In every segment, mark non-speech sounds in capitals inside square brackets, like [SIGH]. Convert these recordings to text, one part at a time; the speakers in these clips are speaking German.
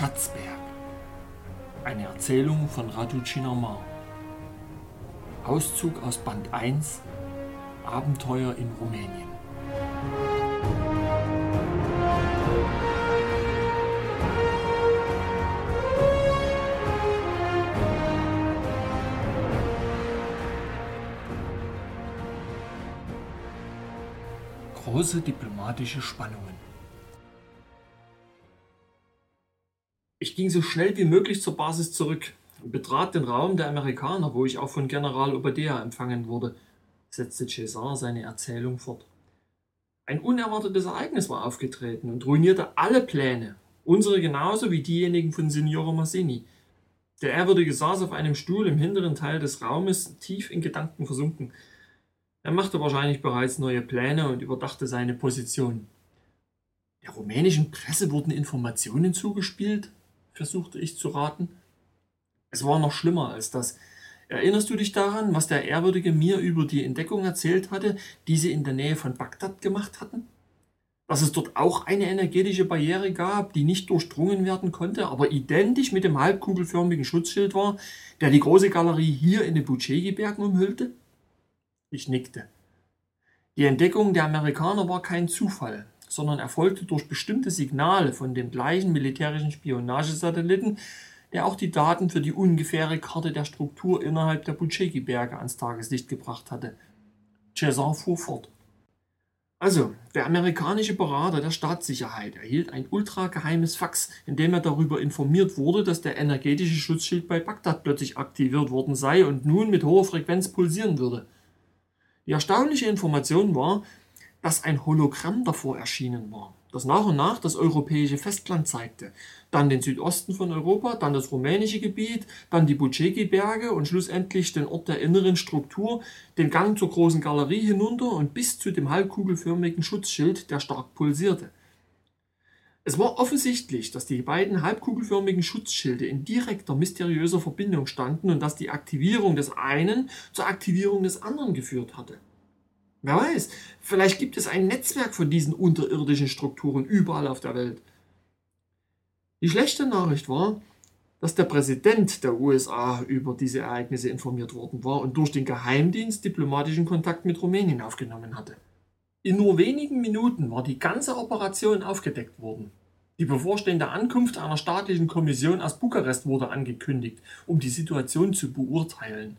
Schatzberg. Eine Erzählung von Radu Cinamar. Auszug aus Band 1 Abenteuer in Rumänien. Große diplomatische Spannungen. Ich ging so schnell wie möglich zur Basis zurück und betrat den Raum der Amerikaner, wo ich auch von General Obadea empfangen wurde, setzte César seine Erzählung fort. Ein unerwartetes Ereignis war aufgetreten und ruinierte alle Pläne, unsere genauso wie diejenigen von Signore Massini. Der Ehrwürdige saß auf einem Stuhl im hinteren Teil des Raumes, tief in Gedanken versunken. Er machte wahrscheinlich bereits neue Pläne und überdachte seine Position. Der rumänischen Presse wurden Informationen zugespielt, versuchte ich zu raten. Es war noch schlimmer als das. Erinnerst du dich daran, was der Ehrwürdige mir über die Entdeckung erzählt hatte, die sie in der Nähe von Bagdad gemacht hatten? Dass es dort auch eine energetische Barriere gab, die nicht durchdrungen werden konnte, aber identisch mit dem halbkugelförmigen Schutzschild war, der die große Galerie hier in den Bucegi-Bergen umhüllte? Ich nickte. Die Entdeckung der Amerikaner war kein Zufall sondern erfolgte durch bestimmte Signale von dem gleichen militärischen Spionagesatelliten, der auch die Daten für die ungefähre Karte der Struktur innerhalb der Bucegi-Berge ans Tageslicht gebracht hatte. Cesar fuhr fort. Also, der amerikanische Berater der Staatssicherheit erhielt ein ultrageheimes Fax, in dem er darüber informiert wurde, dass der energetische Schutzschild bei Bagdad plötzlich aktiviert worden sei und nun mit hoher Frequenz pulsieren würde. Die erstaunliche Information war, dass ein Hologramm davor erschienen war, das nach und nach das europäische Festland zeigte, dann den Südosten von Europa, dann das rumänische Gebiet, dann die Bucegi-Berge und schlussendlich den Ort der inneren Struktur, den Gang zur großen Galerie hinunter und bis zu dem halbkugelförmigen Schutzschild, der stark pulsierte. Es war offensichtlich, dass die beiden halbkugelförmigen Schutzschilde in direkter mysteriöser Verbindung standen und dass die Aktivierung des einen zur Aktivierung des anderen geführt hatte. Wer weiß, vielleicht gibt es ein Netzwerk von diesen unterirdischen Strukturen überall auf der Welt. Die schlechte Nachricht war, dass der Präsident der USA über diese Ereignisse informiert worden war und durch den Geheimdienst diplomatischen Kontakt mit Rumänien aufgenommen hatte. In nur wenigen Minuten war die ganze Operation aufgedeckt worden. Die bevorstehende Ankunft einer staatlichen Kommission aus Bukarest wurde angekündigt, um die Situation zu beurteilen.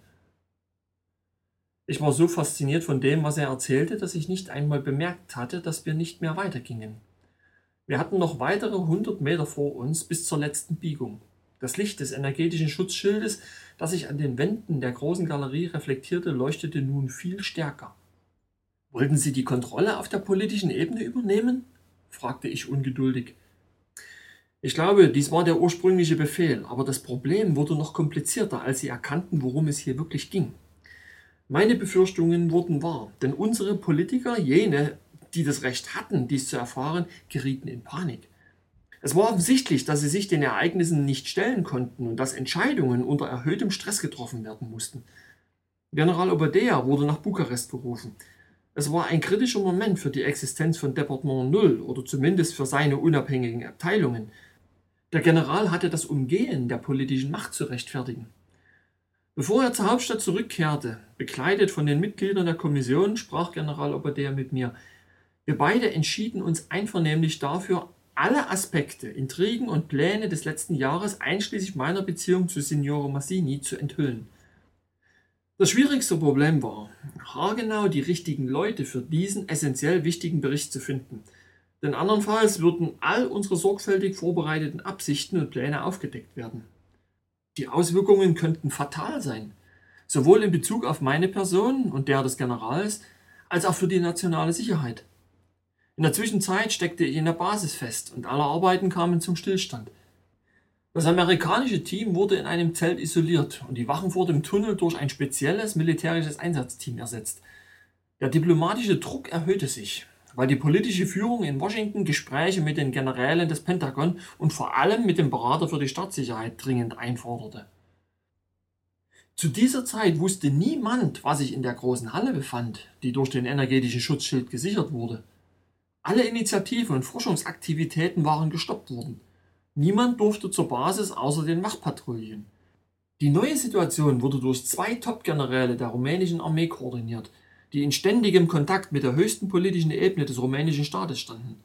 Ich war so fasziniert von dem, was er erzählte, dass ich nicht einmal bemerkt hatte, dass wir nicht mehr weitergingen. Wir hatten noch weitere hundert Meter vor uns bis zur letzten Biegung. Das Licht des energetischen Schutzschildes, das sich an den Wänden der großen Galerie reflektierte, leuchtete nun viel stärker. Wollten Sie die Kontrolle auf der politischen Ebene übernehmen? fragte ich ungeduldig. Ich glaube, dies war der ursprüngliche Befehl, aber das Problem wurde noch komplizierter, als sie erkannten, worum es hier wirklich ging. Meine Befürchtungen wurden wahr, denn unsere Politiker, jene, die das Recht hatten, dies zu erfahren, gerieten in Panik. Es war offensichtlich, dass sie sich den Ereignissen nicht stellen konnten und dass Entscheidungen unter erhöhtem Stress getroffen werden mussten. General Obadea wurde nach Bukarest berufen. Es war ein kritischer Moment für die Existenz von Departement Null oder zumindest für seine unabhängigen Abteilungen. Der General hatte das Umgehen der politischen Macht zu rechtfertigen. Bevor er zur Hauptstadt zurückkehrte, begleitet von den Mitgliedern der Kommission, sprach General Obadea mit mir. Wir beide entschieden uns einvernehmlich dafür, alle Aspekte, Intrigen und Pläne des letzten Jahres, einschließlich meiner Beziehung zu Signore Massini, zu enthüllen. Das schwierigste Problem war, haargenau die richtigen Leute für diesen essentiell wichtigen Bericht zu finden. Denn andernfalls würden all unsere sorgfältig vorbereiteten Absichten und Pläne aufgedeckt werden. Die Auswirkungen könnten fatal sein, sowohl in Bezug auf meine Person und der des Generals, als auch für die nationale Sicherheit. In der Zwischenzeit steckte ich in der Basis fest und alle Arbeiten kamen zum Stillstand. Das amerikanische Team wurde in einem Zelt isoliert und die Wachen vor dem Tunnel durch ein spezielles militärisches Einsatzteam ersetzt. Der diplomatische Druck erhöhte sich weil die politische Führung in Washington Gespräche mit den Generälen des Pentagon und vor allem mit dem Berater für die Staatssicherheit dringend einforderte. Zu dieser Zeit wusste niemand, was sich in der großen Halle befand, die durch den energetischen Schutzschild gesichert wurde. Alle Initiativen und Forschungsaktivitäten waren gestoppt worden. Niemand durfte zur Basis außer den Wachpatrouillen. Die neue Situation wurde durch zwei Top-Generäle der rumänischen Armee koordiniert, die in ständigem Kontakt mit der höchsten politischen Ebene des rumänischen Staates standen.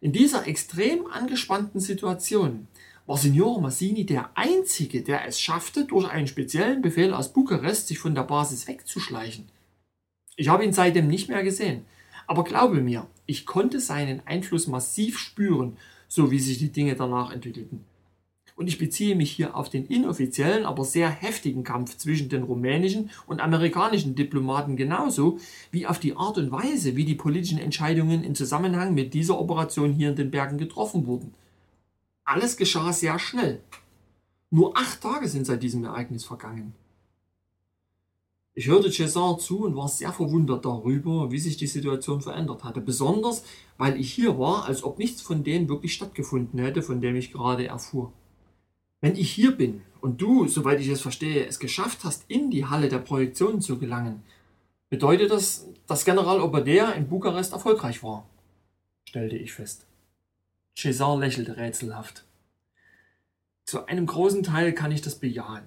In dieser extrem angespannten Situation war Signor Massini der Einzige, der es schaffte, durch einen speziellen Befehl aus Bukarest sich von der Basis wegzuschleichen. Ich habe ihn seitdem nicht mehr gesehen, aber glaube mir, ich konnte seinen Einfluss massiv spüren, so wie sich die Dinge danach entwickelten. Und ich beziehe mich hier auf den inoffiziellen, aber sehr heftigen Kampf zwischen den rumänischen und amerikanischen Diplomaten genauso wie auf die Art und Weise, wie die politischen Entscheidungen in Zusammenhang mit dieser Operation hier in den Bergen getroffen wurden. Alles geschah sehr schnell. Nur acht Tage sind seit diesem Ereignis vergangen. Ich hörte César zu und war sehr verwundert darüber, wie sich die Situation verändert hatte. Besonders, weil ich hier war, als ob nichts von dem wirklich stattgefunden hätte, von dem ich gerade erfuhr. Wenn ich hier bin und du, soweit ich es verstehe, es geschafft hast, in die Halle der Projektion zu gelangen, bedeutet das, dass General Obadea in Bukarest erfolgreich war, stellte ich fest. César lächelte rätselhaft. Zu einem großen Teil kann ich das bejahen.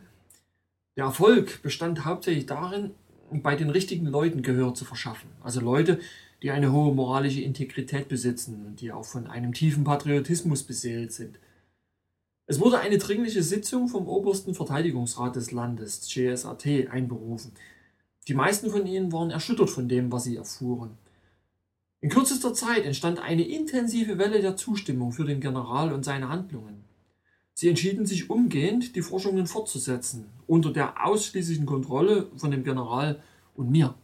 Der Erfolg bestand hauptsächlich darin, bei den richtigen Leuten Gehör zu verschaffen. Also Leute, die eine hohe moralische Integrität besitzen und die auch von einem tiefen Patriotismus beseelt sind. Es wurde eine dringliche Sitzung vom obersten Verteidigungsrat des Landes, GSAT, einberufen. Die meisten von ihnen waren erschüttert von dem, was sie erfuhren. In kürzester Zeit entstand eine intensive Welle der Zustimmung für den General und seine Handlungen. Sie entschieden sich umgehend, die Forschungen fortzusetzen, unter der ausschließlichen Kontrolle von dem General und mir.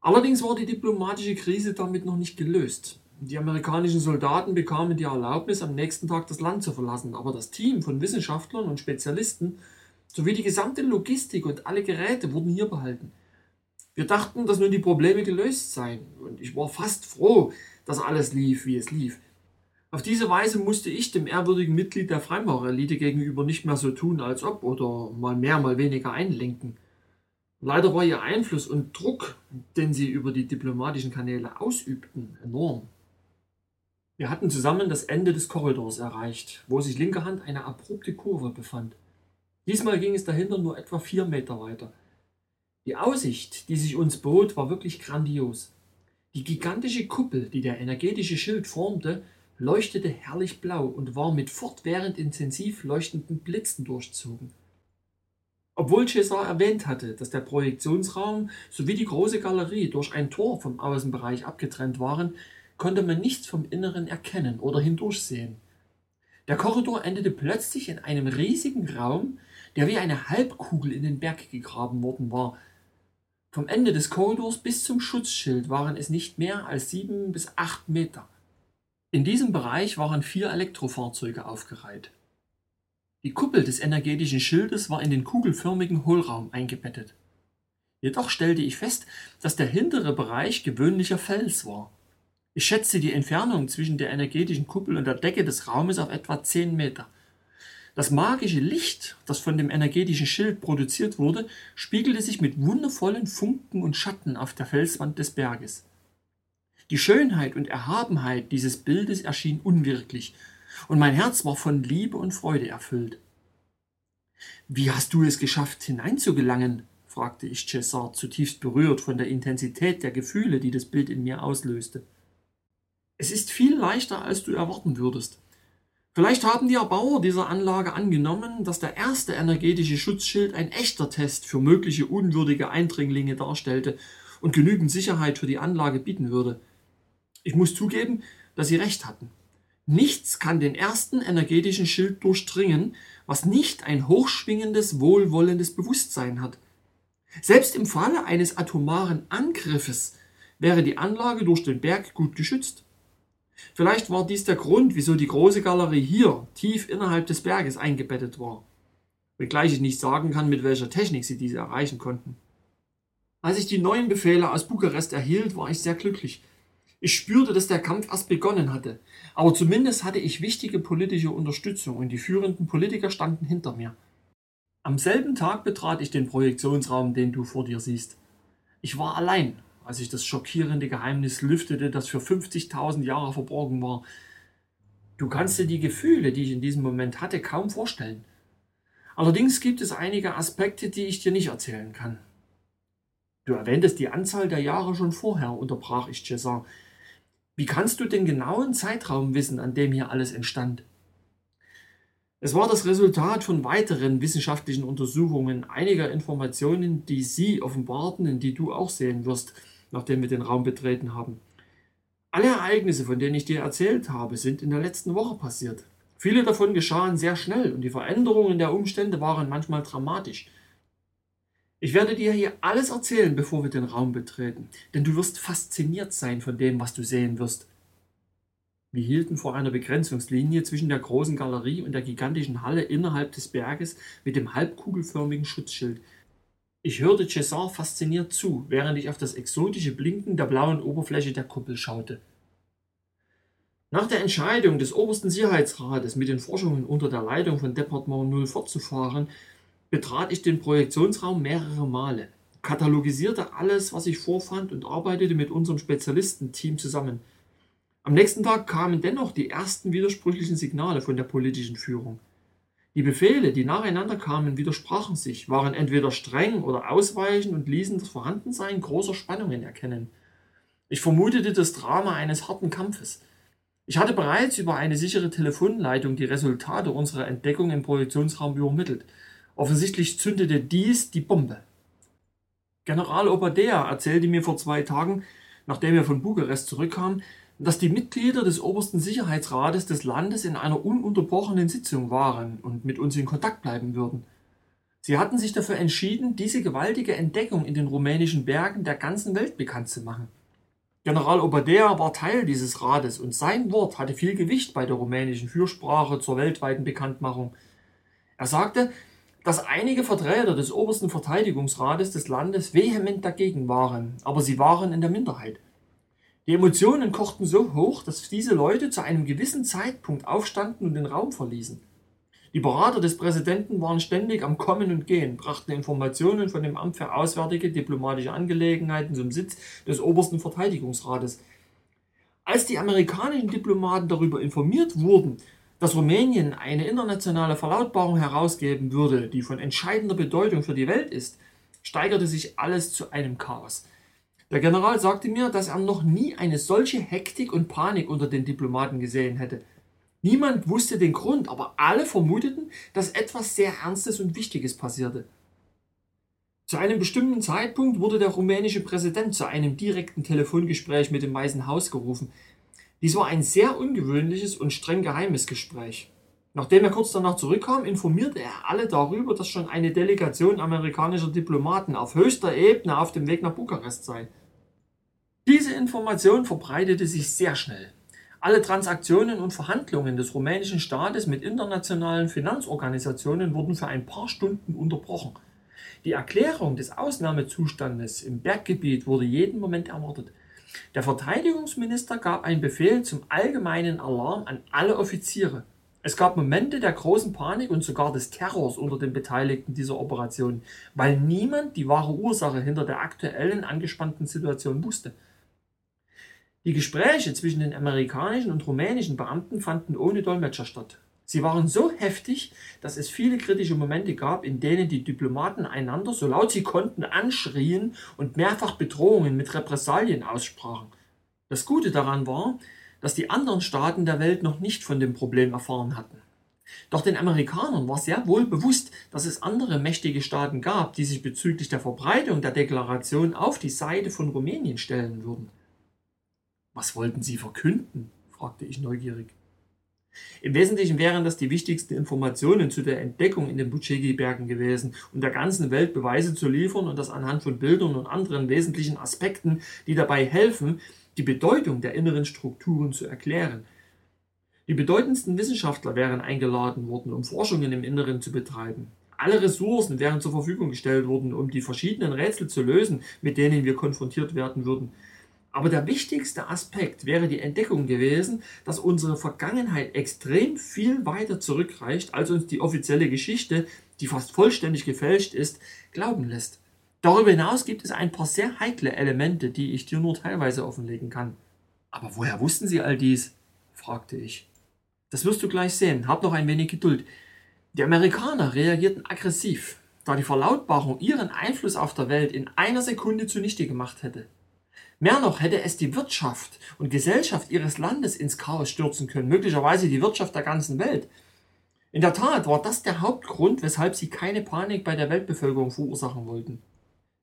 Allerdings war die diplomatische Krise damit noch nicht gelöst. Die amerikanischen Soldaten bekamen die Erlaubnis, am nächsten Tag das Land zu verlassen, aber das Team von Wissenschaftlern und Spezialisten sowie die gesamte Logistik und alle Geräte wurden hier behalten. Wir dachten, dass nun die Probleme gelöst seien, und ich war fast froh, dass alles lief, wie es lief. Auf diese Weise musste ich dem ehrwürdigen Mitglied der Freimaurerelite gegenüber nicht mehr so tun, als ob oder mal mehr, mal weniger einlenken. Leider war ihr Einfluss und Druck, den sie über die diplomatischen Kanäle ausübten, enorm. Wir hatten zusammen das Ende des Korridors erreicht, wo sich linker Hand eine abrupte Kurve befand. Diesmal ging es dahinter nur etwa vier Meter weiter. Die Aussicht, die sich uns bot, war wirklich grandios. Die gigantische Kuppel, die der energetische Schild formte, leuchtete herrlich blau und war mit fortwährend intensiv leuchtenden Blitzen durchzogen. Obwohl César erwähnt hatte, dass der Projektionsraum sowie die große Galerie durch ein Tor vom Außenbereich abgetrennt waren, konnte man nichts vom Inneren erkennen oder hindurchsehen. Der Korridor endete plötzlich in einem riesigen Raum, der wie eine Halbkugel in den Berg gegraben worden war. Vom Ende des Korridors bis zum Schutzschild waren es nicht mehr als sieben bis acht Meter. In diesem Bereich waren vier Elektrofahrzeuge aufgereiht. Die Kuppel des energetischen Schildes war in den kugelförmigen Hohlraum eingebettet. Jedoch stellte ich fest, dass der hintere Bereich gewöhnlicher Fels war. Ich schätzte die Entfernung zwischen der energetischen Kuppel und der Decke des Raumes auf etwa 10 Meter. Das magische Licht, das von dem energetischen Schild produziert wurde, spiegelte sich mit wundervollen Funken und Schatten auf der Felswand des Berges. Die Schönheit und Erhabenheit dieses Bildes erschien unwirklich, und mein Herz war von Liebe und Freude erfüllt. Wie hast du es geschafft, hineinzugelangen? fragte ich Cesar, zutiefst berührt von der Intensität der Gefühle, die das Bild in mir auslöste. Es ist viel leichter, als du erwarten würdest. Vielleicht haben die Erbauer dieser Anlage angenommen, dass der erste energetische Schutzschild ein echter Test für mögliche unwürdige Eindringlinge darstellte und genügend Sicherheit für die Anlage bieten würde. Ich muss zugeben, dass sie recht hatten. Nichts kann den ersten energetischen Schild durchdringen, was nicht ein hochschwingendes, wohlwollendes Bewusstsein hat. Selbst im Falle eines atomaren Angriffes wäre die Anlage durch den Berg gut geschützt. Vielleicht war dies der Grund, wieso die große Galerie hier tief innerhalb des Berges eingebettet war, wenngleich ich nicht sagen kann, mit welcher Technik sie diese erreichen konnten. Als ich die neuen Befehle aus Bukarest erhielt, war ich sehr glücklich, ich spürte, dass der Kampf erst begonnen hatte, aber zumindest hatte ich wichtige politische Unterstützung und die führenden Politiker standen hinter mir. Am selben Tag betrat ich den Projektionsraum, den du vor dir siehst. Ich war allein, als ich das schockierende Geheimnis lüftete, das für 50.000 Jahre verborgen war. Du kannst dir die Gefühle, die ich in diesem Moment hatte, kaum vorstellen. Allerdings gibt es einige Aspekte, die ich dir nicht erzählen kann. Du erwähntest die Anzahl der Jahre schon vorher, unterbrach ich César. Wie kannst du den genauen Zeitraum wissen, an dem hier alles entstand? Es war das Resultat von weiteren wissenschaftlichen Untersuchungen einiger Informationen, die Sie offenbarten und die du auch sehen wirst, nachdem wir den Raum betreten haben. Alle Ereignisse, von denen ich dir erzählt habe, sind in der letzten Woche passiert. Viele davon geschahen sehr schnell und die Veränderungen der Umstände waren manchmal dramatisch. Ich werde dir hier alles erzählen, bevor wir den Raum betreten, denn du wirst fasziniert sein von dem, was du sehen wirst. Wir hielten vor einer Begrenzungslinie zwischen der großen Galerie und der gigantischen Halle innerhalb des Berges mit dem halbkugelförmigen Schutzschild, ich hörte César fasziniert zu, während ich auf das exotische Blinken der blauen Oberfläche der Kuppel schaute. Nach der Entscheidung des obersten Sicherheitsrates, mit den Forschungen unter der Leitung von Departement 0 fortzufahren, betrat ich den Projektionsraum mehrere Male, katalogisierte alles, was ich vorfand und arbeitete mit unserem Spezialistenteam zusammen. Am nächsten Tag kamen dennoch die ersten widersprüchlichen Signale von der politischen Führung. Die Befehle, die nacheinander kamen, widersprachen sich, waren entweder streng oder ausweichend und ließen das Vorhandensein großer Spannungen erkennen. Ich vermutete das Drama eines harten Kampfes. Ich hatte bereits über eine sichere Telefonleitung die Resultate unserer Entdeckung im Projektionsraum übermittelt. Offensichtlich zündete dies die Bombe. General Obadea erzählte mir vor zwei Tagen, nachdem er von Bukarest zurückkam, dass die Mitglieder des obersten Sicherheitsrates des Landes in einer ununterbrochenen Sitzung waren und mit uns in Kontakt bleiben würden. Sie hatten sich dafür entschieden, diese gewaltige Entdeckung in den rumänischen Bergen der ganzen Welt bekannt zu machen. General Obadea war Teil dieses Rates und sein Wort hatte viel Gewicht bei der rumänischen Fürsprache zur weltweiten Bekanntmachung. Er sagte, dass einige Vertreter des obersten Verteidigungsrates des Landes vehement dagegen waren, aber sie waren in der Minderheit. Die Emotionen kochten so hoch, dass diese Leute zu einem gewissen Zeitpunkt aufstanden und den Raum verließen. Die Berater des Präsidenten waren ständig am Kommen und Gehen, brachten Informationen von dem Amt für Auswärtige Diplomatische Angelegenheiten zum Sitz des obersten Verteidigungsrates. Als die amerikanischen Diplomaten darüber informiert wurden, dass Rumänien eine internationale Verlautbarung herausgeben würde, die von entscheidender Bedeutung für die Welt ist, steigerte sich alles zu einem Chaos. Der General sagte mir, dass er noch nie eine solche Hektik und Panik unter den Diplomaten gesehen hätte. Niemand wusste den Grund, aber alle vermuteten, dass etwas sehr Ernstes und Wichtiges passierte. Zu einem bestimmten Zeitpunkt wurde der rumänische Präsident zu einem direkten Telefongespräch mit dem Weißen Haus gerufen. Dies war ein sehr ungewöhnliches und streng geheimes Gespräch. Nachdem er kurz danach zurückkam, informierte er alle darüber, dass schon eine Delegation amerikanischer Diplomaten auf höchster Ebene auf dem Weg nach Bukarest sei. Diese Information verbreitete sich sehr schnell. Alle Transaktionen und Verhandlungen des rumänischen Staates mit internationalen Finanzorganisationen wurden für ein paar Stunden unterbrochen. Die Erklärung des Ausnahmezustandes im Berggebiet wurde jeden Moment erwartet. Der Verteidigungsminister gab einen Befehl zum allgemeinen Alarm an alle Offiziere. Es gab Momente der großen Panik und sogar des Terrors unter den Beteiligten dieser Operation, weil niemand die wahre Ursache hinter der aktuellen angespannten Situation wusste. Die Gespräche zwischen den amerikanischen und rumänischen Beamten fanden ohne Dolmetscher statt. Sie waren so heftig, dass es viele kritische Momente gab, in denen die Diplomaten einander, so laut sie konnten, anschrien und mehrfach Bedrohungen mit Repressalien aussprachen. Das Gute daran war, dass die anderen Staaten der Welt noch nicht von dem Problem erfahren hatten. Doch den Amerikanern war sehr wohl bewusst, dass es andere mächtige Staaten gab, die sich bezüglich der Verbreitung der Deklaration auf die Seite von Rumänien stellen würden. Was wollten sie verkünden? fragte ich neugierig. Im Wesentlichen wären das die wichtigsten Informationen zu der Entdeckung in den Bucegi-Bergen gewesen, um der ganzen Welt Beweise zu liefern und das anhand von Bildern und anderen wesentlichen Aspekten, die dabei helfen, die Bedeutung der inneren Strukturen zu erklären. Die bedeutendsten Wissenschaftler wären eingeladen worden, um Forschungen im Inneren zu betreiben. Alle Ressourcen wären zur Verfügung gestellt worden, um die verschiedenen Rätsel zu lösen, mit denen wir konfrontiert werden würden. Aber der wichtigste Aspekt wäre die Entdeckung gewesen, dass unsere Vergangenheit extrem viel weiter zurückreicht, als uns die offizielle Geschichte, die fast vollständig gefälscht ist, glauben lässt. Darüber hinaus gibt es ein paar sehr heikle Elemente, die ich dir nur teilweise offenlegen kann. Aber woher wussten Sie all dies? fragte ich. Das wirst du gleich sehen. Hab noch ein wenig Geduld. Die Amerikaner reagierten aggressiv, da die Verlautbarung ihren Einfluss auf der Welt in einer Sekunde zunichte gemacht hätte. Mehr noch hätte es die Wirtschaft und Gesellschaft ihres Landes ins Chaos stürzen können, möglicherweise die Wirtschaft der ganzen Welt. In der Tat war das der Hauptgrund, weshalb sie keine Panik bei der Weltbevölkerung verursachen wollten.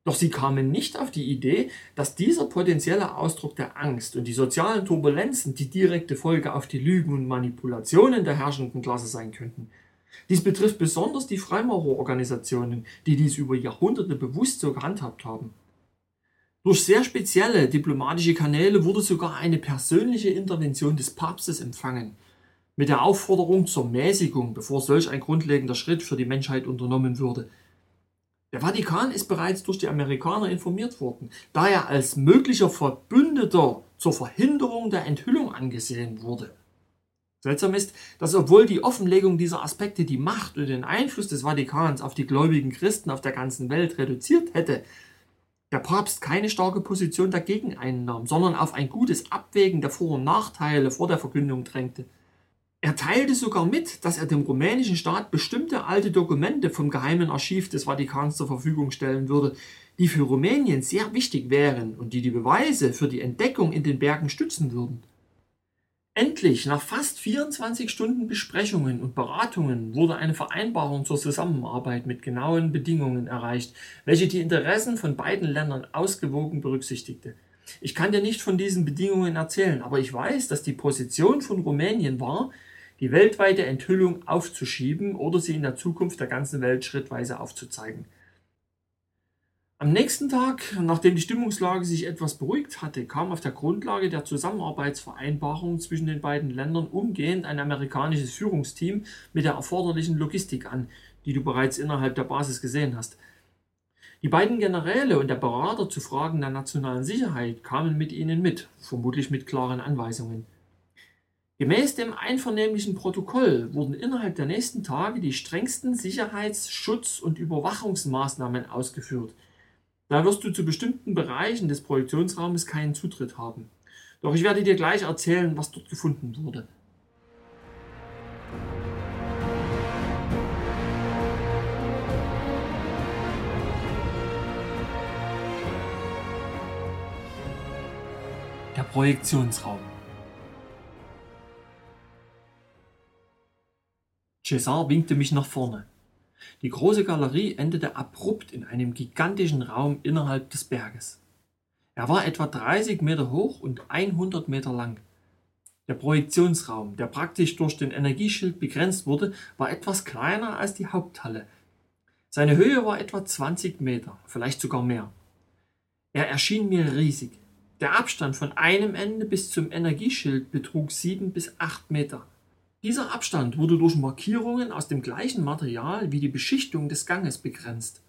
Doch sie kamen nicht auf die Idee, dass dieser potenzielle Ausdruck der Angst und die sozialen Turbulenzen die direkte Folge auf die Lügen und Manipulationen der herrschenden Klasse sein könnten. Dies betrifft besonders die Freimaurerorganisationen, die dies über Jahrhunderte bewusst so gehandhabt haben. Durch sehr spezielle diplomatische Kanäle wurde sogar eine persönliche Intervention des Papstes empfangen, mit der Aufforderung zur Mäßigung, bevor solch ein grundlegender Schritt für die Menschheit unternommen würde. Der Vatikan ist bereits durch die Amerikaner informiert worden, da er als möglicher Verbündeter zur Verhinderung der Enthüllung angesehen wurde. Seltsam ist, dass obwohl die Offenlegung dieser Aspekte die Macht und den Einfluss des Vatikans auf die gläubigen Christen auf der ganzen Welt reduziert hätte, der Papst keine starke Position dagegen einnahm, sondern auf ein gutes Abwägen der Vor- und Nachteile vor der Verkündung drängte. Er teilte sogar mit, dass er dem rumänischen Staat bestimmte alte Dokumente vom geheimen Archiv des Vatikans zur Verfügung stellen würde, die für Rumänien sehr wichtig wären und die die Beweise für die Entdeckung in den Bergen stützen würden. Endlich, nach fast 24 Stunden Besprechungen und Beratungen, wurde eine Vereinbarung zur Zusammenarbeit mit genauen Bedingungen erreicht, welche die Interessen von beiden Ländern ausgewogen berücksichtigte. Ich kann dir nicht von diesen Bedingungen erzählen, aber ich weiß, dass die Position von Rumänien war, die weltweite Enthüllung aufzuschieben oder sie in der Zukunft der ganzen Welt schrittweise aufzuzeigen. Am nächsten Tag, nachdem die Stimmungslage sich etwas beruhigt hatte, kam auf der Grundlage der Zusammenarbeitsvereinbarung zwischen den beiden Ländern umgehend ein amerikanisches Führungsteam mit der erforderlichen Logistik an, die du bereits innerhalb der Basis gesehen hast. Die beiden Generäle und der Berater zu Fragen der nationalen Sicherheit kamen mit ihnen mit, vermutlich mit klaren Anweisungen. Gemäß dem einvernehmlichen Protokoll wurden innerhalb der nächsten Tage die strengsten Sicherheits-, Schutz- und Überwachungsmaßnahmen ausgeführt. Da wirst du zu bestimmten Bereichen des Projektionsraumes keinen Zutritt haben. Doch ich werde dir gleich erzählen, was dort gefunden wurde. Der Projektionsraum. César winkte mich nach vorne. Die große Galerie endete abrupt in einem gigantischen Raum innerhalb des Berges. Er war etwa 30 Meter hoch und 100 Meter lang. Der Projektionsraum, der praktisch durch den Energieschild begrenzt wurde, war etwas kleiner als die Haupthalle. Seine Höhe war etwa 20 Meter, vielleicht sogar mehr. Er erschien mir riesig. Der Abstand von einem Ende bis zum Energieschild betrug sieben bis acht Meter. Dieser Abstand wurde durch Markierungen aus dem gleichen Material wie die Beschichtung des Ganges begrenzt.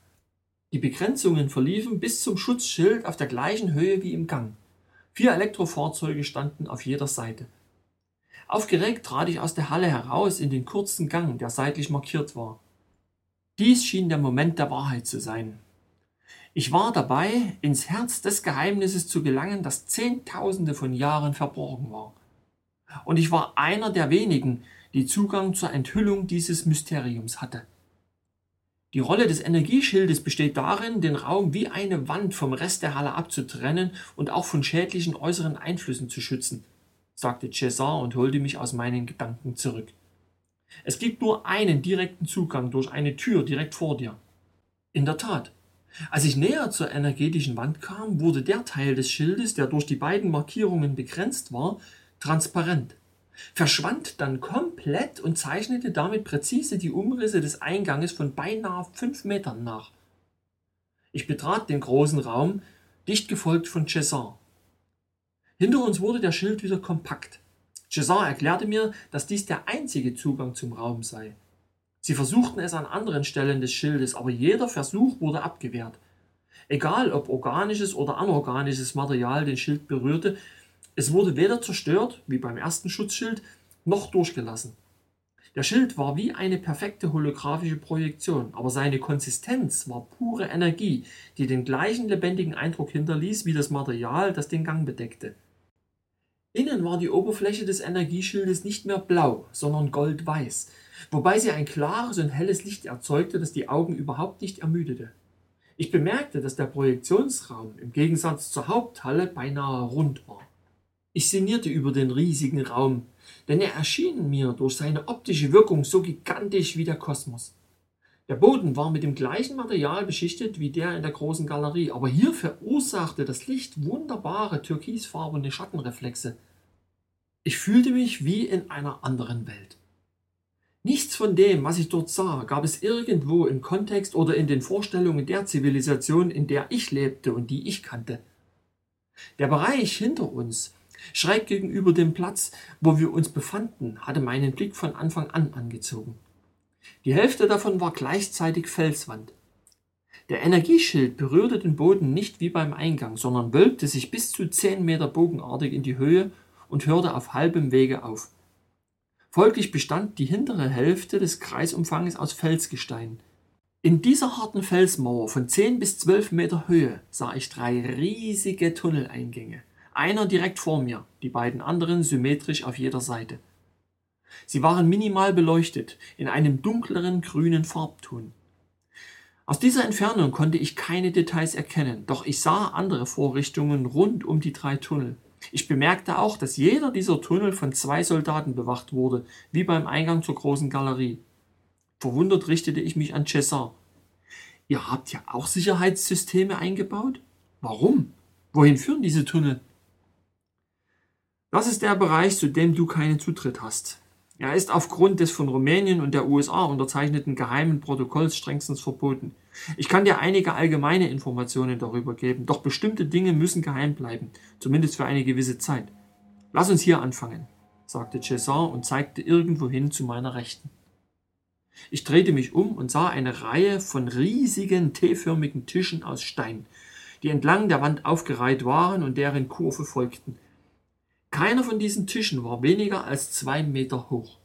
Die Begrenzungen verliefen bis zum Schutzschild auf der gleichen Höhe wie im Gang. Vier Elektrofahrzeuge standen auf jeder Seite. Aufgeregt trat ich aus der Halle heraus in den kurzen Gang, der seitlich markiert war. Dies schien der Moment der Wahrheit zu sein. Ich war dabei, ins Herz des Geheimnisses zu gelangen, das Zehntausende von Jahren verborgen war und ich war einer der wenigen, die Zugang zur Enthüllung dieses Mysteriums hatte. Die Rolle des Energieschildes besteht darin, den Raum wie eine Wand vom Rest der Halle abzutrennen und auch von schädlichen äußeren Einflüssen zu schützen, sagte César und holte mich aus meinen Gedanken zurück. Es gibt nur einen direkten Zugang durch eine Tür direkt vor dir. In der Tat. Als ich näher zur energetischen Wand kam, wurde der Teil des Schildes, der durch die beiden Markierungen begrenzt war, transparent, verschwand dann komplett und zeichnete damit präzise die Umrisse des Einganges von beinahe fünf Metern nach. Ich betrat den großen Raum, dicht gefolgt von César. Hinter uns wurde der Schild wieder kompakt. César erklärte mir, dass dies der einzige Zugang zum Raum sei. Sie versuchten es an anderen Stellen des Schildes, aber jeder Versuch wurde abgewehrt. Egal ob organisches oder anorganisches Material den Schild berührte, es wurde weder zerstört, wie beim ersten Schutzschild, noch durchgelassen. Der Schild war wie eine perfekte holographische Projektion, aber seine Konsistenz war pure Energie, die den gleichen lebendigen Eindruck hinterließ wie das Material, das den Gang bedeckte. Innen war die Oberfläche des Energieschildes nicht mehr blau, sondern goldweiß, wobei sie ein klares und helles Licht erzeugte, das die Augen überhaupt nicht ermüdete. Ich bemerkte, dass der Projektionsraum im Gegensatz zur Haupthalle beinahe rund war. Ich sinnierte über den riesigen Raum, denn er erschien mir durch seine optische Wirkung so gigantisch wie der Kosmos. Der Boden war mit dem gleichen Material beschichtet wie der in der großen Galerie, aber hier verursachte das Licht wunderbare türkisfarbene Schattenreflexe. Ich fühlte mich wie in einer anderen Welt. Nichts von dem, was ich dort sah, gab es irgendwo im Kontext oder in den Vorstellungen der Zivilisation, in der ich lebte und die ich kannte. Der Bereich hinter uns, schräg gegenüber dem Platz, wo wir uns befanden, hatte meinen Blick von Anfang an angezogen. Die Hälfte davon war gleichzeitig Felswand. Der Energieschild berührte den Boden nicht wie beim Eingang, sondern wölbte sich bis zu zehn Meter bogenartig in die Höhe und hörte auf halbem Wege auf. Folglich bestand die hintere Hälfte des Kreisumfanges aus Felsgestein. In dieser harten Felsmauer von zehn bis zwölf Meter Höhe sah ich drei riesige Tunneleingänge. Einer direkt vor mir, die beiden anderen symmetrisch auf jeder Seite. Sie waren minimal beleuchtet, in einem dunkleren grünen Farbton. Aus dieser Entfernung konnte ich keine Details erkennen, doch ich sah andere Vorrichtungen rund um die drei Tunnel. Ich bemerkte auch, dass jeder dieser Tunnel von zwei Soldaten bewacht wurde, wie beim Eingang zur großen Galerie. Verwundert richtete ich mich an Cesar. Ihr habt ja auch Sicherheitssysteme eingebaut? Warum? Wohin führen diese Tunnel? Das ist der Bereich, zu dem du keinen Zutritt hast. Er ist aufgrund des von Rumänien und der USA unterzeichneten geheimen Protokolls strengstens verboten. Ich kann dir einige allgemeine Informationen darüber geben, doch bestimmte Dinge müssen geheim bleiben, zumindest für eine gewisse Zeit. Lass uns hier anfangen, sagte Cesar und zeigte irgendwohin zu meiner Rechten. Ich drehte mich um und sah eine Reihe von riesigen T-förmigen Tischen aus Stein, die entlang der Wand aufgereiht waren und deren Kurve folgten. Keiner von diesen Tischen war weniger als zwei Meter hoch.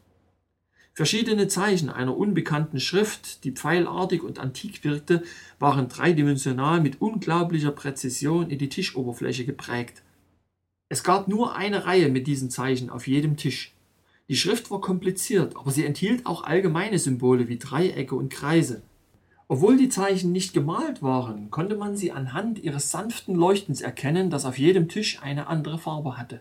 Verschiedene Zeichen einer unbekannten Schrift, die pfeilartig und antik wirkte, waren dreidimensional mit unglaublicher Präzision in die Tischoberfläche geprägt. Es gab nur eine Reihe mit diesen Zeichen auf jedem Tisch. Die Schrift war kompliziert, aber sie enthielt auch allgemeine Symbole wie Dreiecke und Kreise. Obwohl die Zeichen nicht gemalt waren, konnte man sie anhand ihres sanften Leuchtens erkennen, das auf jedem Tisch eine andere Farbe hatte.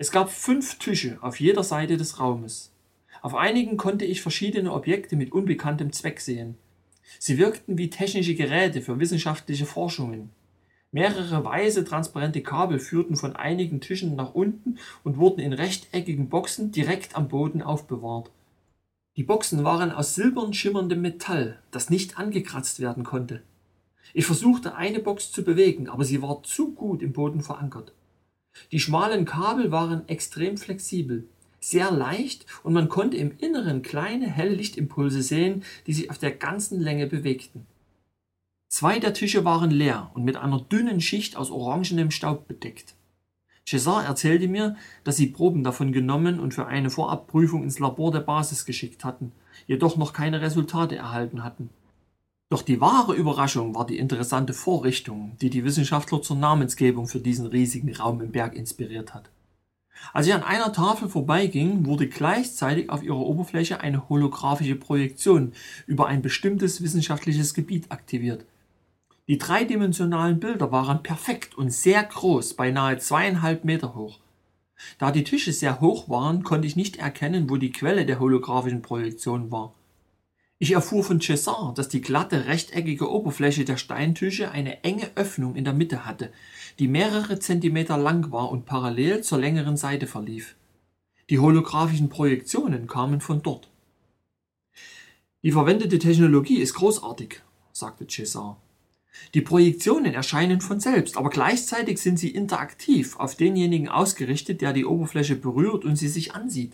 Es gab fünf Tische auf jeder Seite des Raumes. Auf einigen konnte ich verschiedene Objekte mit unbekanntem Zweck sehen. Sie wirkten wie technische Geräte für wissenschaftliche Forschungen. Mehrere weiße transparente Kabel führten von einigen Tischen nach unten und wurden in rechteckigen Boxen direkt am Boden aufbewahrt. Die Boxen waren aus silbern schimmerndem Metall, das nicht angekratzt werden konnte. Ich versuchte eine Box zu bewegen, aber sie war zu gut im Boden verankert. Die schmalen Kabel waren extrem flexibel, sehr leicht und man konnte im Inneren kleine helle Lichtimpulse sehen, die sich auf der ganzen Länge bewegten. Zwei der Tische waren leer und mit einer dünnen Schicht aus orangenem Staub bedeckt. Cesar erzählte mir, dass sie Proben davon genommen und für eine Vorabprüfung ins Labor der Basis geschickt hatten, jedoch noch keine Resultate erhalten hatten. Doch die wahre Überraschung war die interessante Vorrichtung, die die Wissenschaftler zur Namensgebung für diesen riesigen Raum im Berg inspiriert hat. Als ich an einer Tafel vorbeiging, wurde gleichzeitig auf ihrer Oberfläche eine holographische Projektion über ein bestimmtes wissenschaftliches Gebiet aktiviert. Die dreidimensionalen Bilder waren perfekt und sehr groß, beinahe zweieinhalb Meter hoch. Da die Tische sehr hoch waren, konnte ich nicht erkennen, wo die Quelle der holographischen Projektion war. Ich erfuhr von Cesar, dass die glatte, rechteckige Oberfläche der Steintische eine enge Öffnung in der Mitte hatte, die mehrere Zentimeter lang war und parallel zur längeren Seite verlief. Die holographischen Projektionen kamen von dort. Die verwendete Technologie ist großartig, sagte Cesar. Die Projektionen erscheinen von selbst, aber gleichzeitig sind sie interaktiv auf denjenigen ausgerichtet, der die Oberfläche berührt und sie sich ansieht.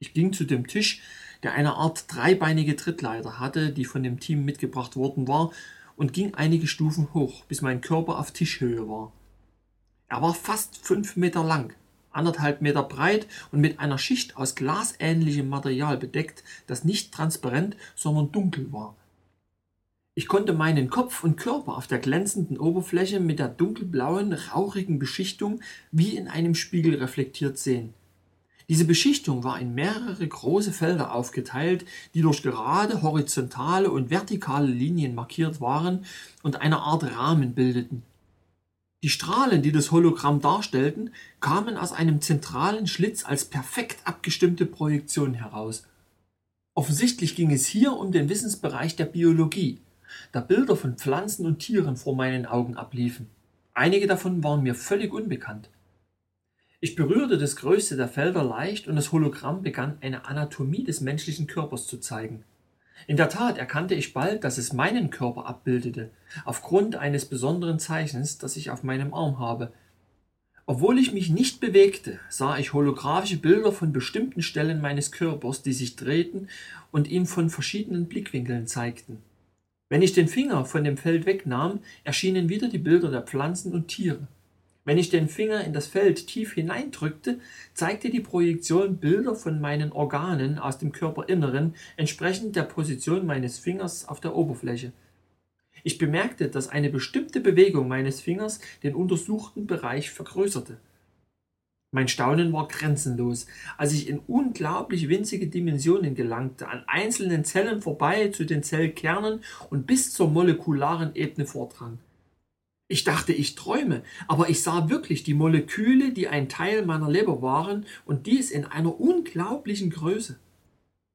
Ich ging zu dem Tisch, der eine Art dreibeinige Trittleiter hatte, die von dem Team mitgebracht worden war, und ging einige Stufen hoch, bis mein Körper auf Tischhöhe war. Er war fast fünf Meter lang, anderthalb Meter breit und mit einer Schicht aus glasähnlichem Material bedeckt, das nicht transparent, sondern dunkel war. Ich konnte meinen Kopf und Körper auf der glänzenden Oberfläche mit der dunkelblauen, rauchigen Beschichtung wie in einem Spiegel reflektiert sehen. Diese Beschichtung war in mehrere große Felder aufgeteilt, die durch gerade, horizontale und vertikale Linien markiert waren und eine Art Rahmen bildeten. Die Strahlen, die das Hologramm darstellten, kamen aus einem zentralen Schlitz als perfekt abgestimmte Projektion heraus. Offensichtlich ging es hier um den Wissensbereich der Biologie, da Bilder von Pflanzen und Tieren vor meinen Augen abliefen. Einige davon waren mir völlig unbekannt. Ich berührte das größte der Felder leicht und das Hologramm begann eine Anatomie des menschlichen Körpers zu zeigen. In der Tat erkannte ich bald, dass es meinen Körper abbildete, aufgrund eines besonderen Zeichens, das ich auf meinem Arm habe. Obwohl ich mich nicht bewegte, sah ich holographische Bilder von bestimmten Stellen meines Körpers, die sich drehten und ihm von verschiedenen Blickwinkeln zeigten. Wenn ich den Finger von dem Feld wegnahm, erschienen wieder die Bilder der Pflanzen und Tiere. Wenn ich den Finger in das Feld tief hineindrückte, zeigte die Projektion Bilder von meinen Organen aus dem Körperinneren entsprechend der Position meines Fingers auf der Oberfläche. Ich bemerkte, dass eine bestimmte Bewegung meines Fingers den untersuchten Bereich vergrößerte. Mein Staunen war grenzenlos, als ich in unglaublich winzige Dimensionen gelangte, an einzelnen Zellen vorbei zu den Zellkernen und bis zur molekularen Ebene vordrang. Ich dachte, ich träume, aber ich sah wirklich die Moleküle, die ein Teil meiner Leber waren, und dies in einer unglaublichen Größe.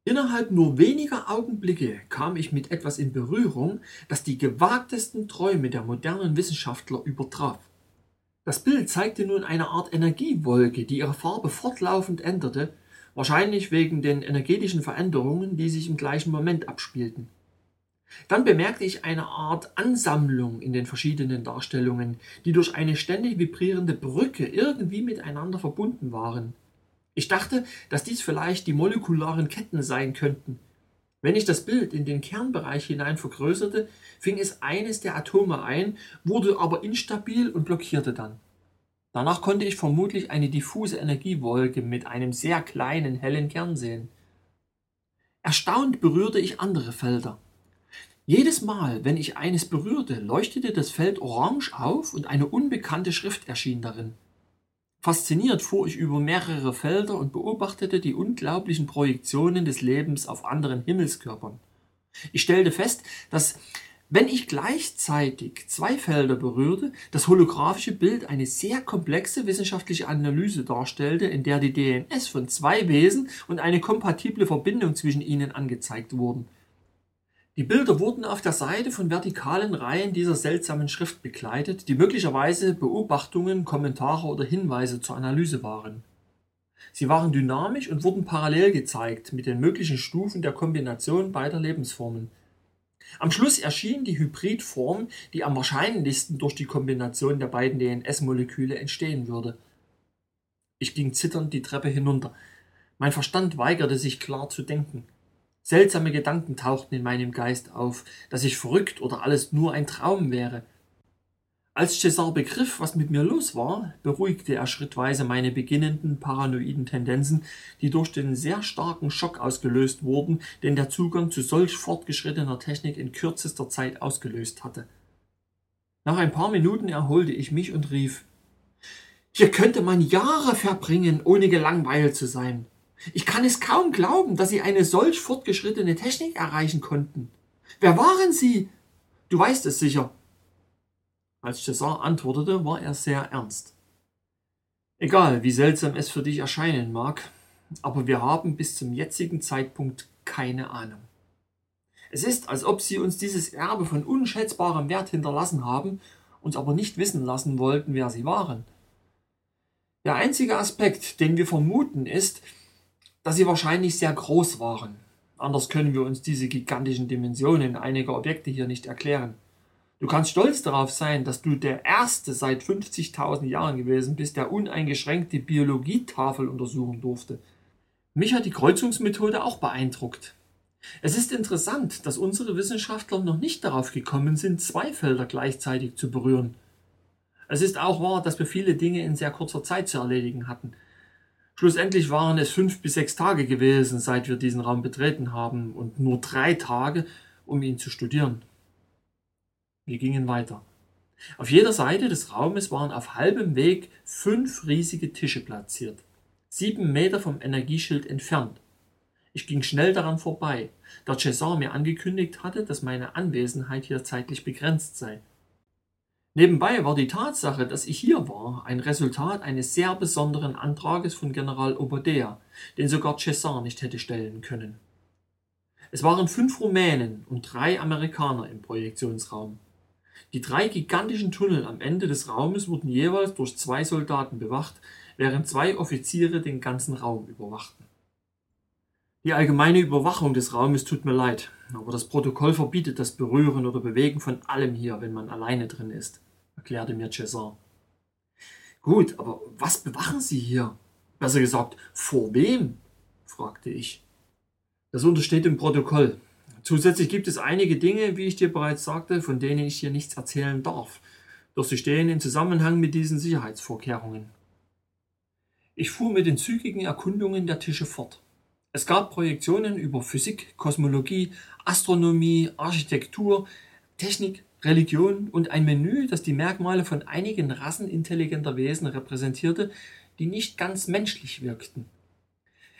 Innerhalb nur weniger Augenblicke kam ich mit etwas in Berührung, das die gewagtesten Träume der modernen Wissenschaftler übertraf. Das Bild zeigte nun eine Art Energiewolke, die ihre Farbe fortlaufend änderte, wahrscheinlich wegen den energetischen Veränderungen, die sich im gleichen Moment abspielten. Dann bemerkte ich eine Art Ansammlung in den verschiedenen Darstellungen, die durch eine ständig vibrierende Brücke irgendwie miteinander verbunden waren. Ich dachte, dass dies vielleicht die molekularen Ketten sein könnten. Wenn ich das Bild in den Kernbereich hinein vergrößerte, fing es eines der Atome ein, wurde aber instabil und blockierte dann. Danach konnte ich vermutlich eine diffuse Energiewolke mit einem sehr kleinen hellen Kern sehen. Erstaunt berührte ich andere Felder. Jedes Mal, wenn ich eines berührte, leuchtete das Feld orange auf und eine unbekannte Schrift erschien darin. Fasziniert fuhr ich über mehrere Felder und beobachtete die unglaublichen Projektionen des Lebens auf anderen Himmelskörpern. Ich stellte fest, dass wenn ich gleichzeitig zwei Felder berührte, das holographische Bild eine sehr komplexe wissenschaftliche Analyse darstellte, in der die DNS von zwei Wesen und eine kompatible Verbindung zwischen ihnen angezeigt wurden. Die Bilder wurden auf der Seite von vertikalen Reihen dieser seltsamen Schrift begleitet, die möglicherweise Beobachtungen, Kommentare oder Hinweise zur Analyse waren. Sie waren dynamisch und wurden parallel gezeigt mit den möglichen Stufen der Kombination beider Lebensformen. Am Schluss erschien die Hybridform, die am wahrscheinlichsten durch die Kombination der beiden DNS-Moleküle entstehen würde. Ich ging zitternd die Treppe hinunter. Mein Verstand weigerte sich klar zu denken. Seltsame Gedanken tauchten in meinem Geist auf, dass ich verrückt oder alles nur ein Traum wäre. Als Cesar begriff, was mit mir los war, beruhigte er schrittweise meine beginnenden paranoiden Tendenzen, die durch den sehr starken Schock ausgelöst wurden, den der Zugang zu solch fortgeschrittener Technik in kürzester Zeit ausgelöst hatte. Nach ein paar Minuten erholte ich mich und rief Hier könnte man Jahre verbringen, ohne gelangweilt zu sein. Ich kann es kaum glauben, dass Sie eine solch fortgeschrittene Technik erreichen konnten. Wer waren Sie? Du weißt es sicher. Als César antwortete, war er sehr ernst. Egal, wie seltsam es für dich erscheinen mag, aber wir haben bis zum jetzigen Zeitpunkt keine Ahnung. Es ist, als ob sie uns dieses Erbe von unschätzbarem Wert hinterlassen haben, uns aber nicht wissen lassen wollten, wer sie waren. Der einzige Aspekt, den wir vermuten, ist, dass sie wahrscheinlich sehr groß waren. Anders können wir uns diese gigantischen Dimensionen einiger Objekte hier nicht erklären. Du kannst stolz darauf sein, dass du der Erste seit 50.000 Jahren gewesen bist, der uneingeschränkt die Biologietafel untersuchen durfte. Mich hat die Kreuzungsmethode auch beeindruckt. Es ist interessant, dass unsere Wissenschaftler noch nicht darauf gekommen sind, zwei Felder gleichzeitig zu berühren. Es ist auch wahr, dass wir viele Dinge in sehr kurzer Zeit zu erledigen hatten. Schlussendlich waren es fünf bis sechs Tage gewesen, seit wir diesen Raum betreten haben, und nur drei Tage, um ihn zu studieren. Wir gingen weiter. Auf jeder Seite des Raumes waren auf halbem Weg fünf riesige Tische platziert, sieben Meter vom Energieschild entfernt. Ich ging schnell daran vorbei, da Cesar mir angekündigt hatte, dass meine Anwesenheit hier zeitlich begrenzt sei. Nebenbei war die Tatsache, dass ich hier war, ein Resultat eines sehr besonderen Antrages von General Obodea, den sogar Cesar nicht hätte stellen können. Es waren fünf Rumänen und drei Amerikaner im Projektionsraum. Die drei gigantischen Tunnel am Ende des Raumes wurden jeweils durch zwei Soldaten bewacht, während zwei Offiziere den ganzen Raum überwachten. Die allgemeine Überwachung des Raumes tut mir leid, aber das Protokoll verbietet das Berühren oder Bewegen von allem hier, wenn man alleine drin ist, erklärte mir Cesar. Gut, aber was bewachen Sie hier? Besser gesagt, vor wem? fragte ich. Das untersteht im Protokoll. Zusätzlich gibt es einige Dinge, wie ich dir bereits sagte, von denen ich hier nichts erzählen darf. Doch sie stehen in Zusammenhang mit diesen Sicherheitsvorkehrungen. Ich fuhr mit den zügigen Erkundungen der Tische fort. Es gab Projektionen über Physik, Kosmologie, Astronomie, Architektur, Technik, Religion und ein Menü, das die Merkmale von einigen Rassen intelligenter Wesen repräsentierte, die nicht ganz menschlich wirkten.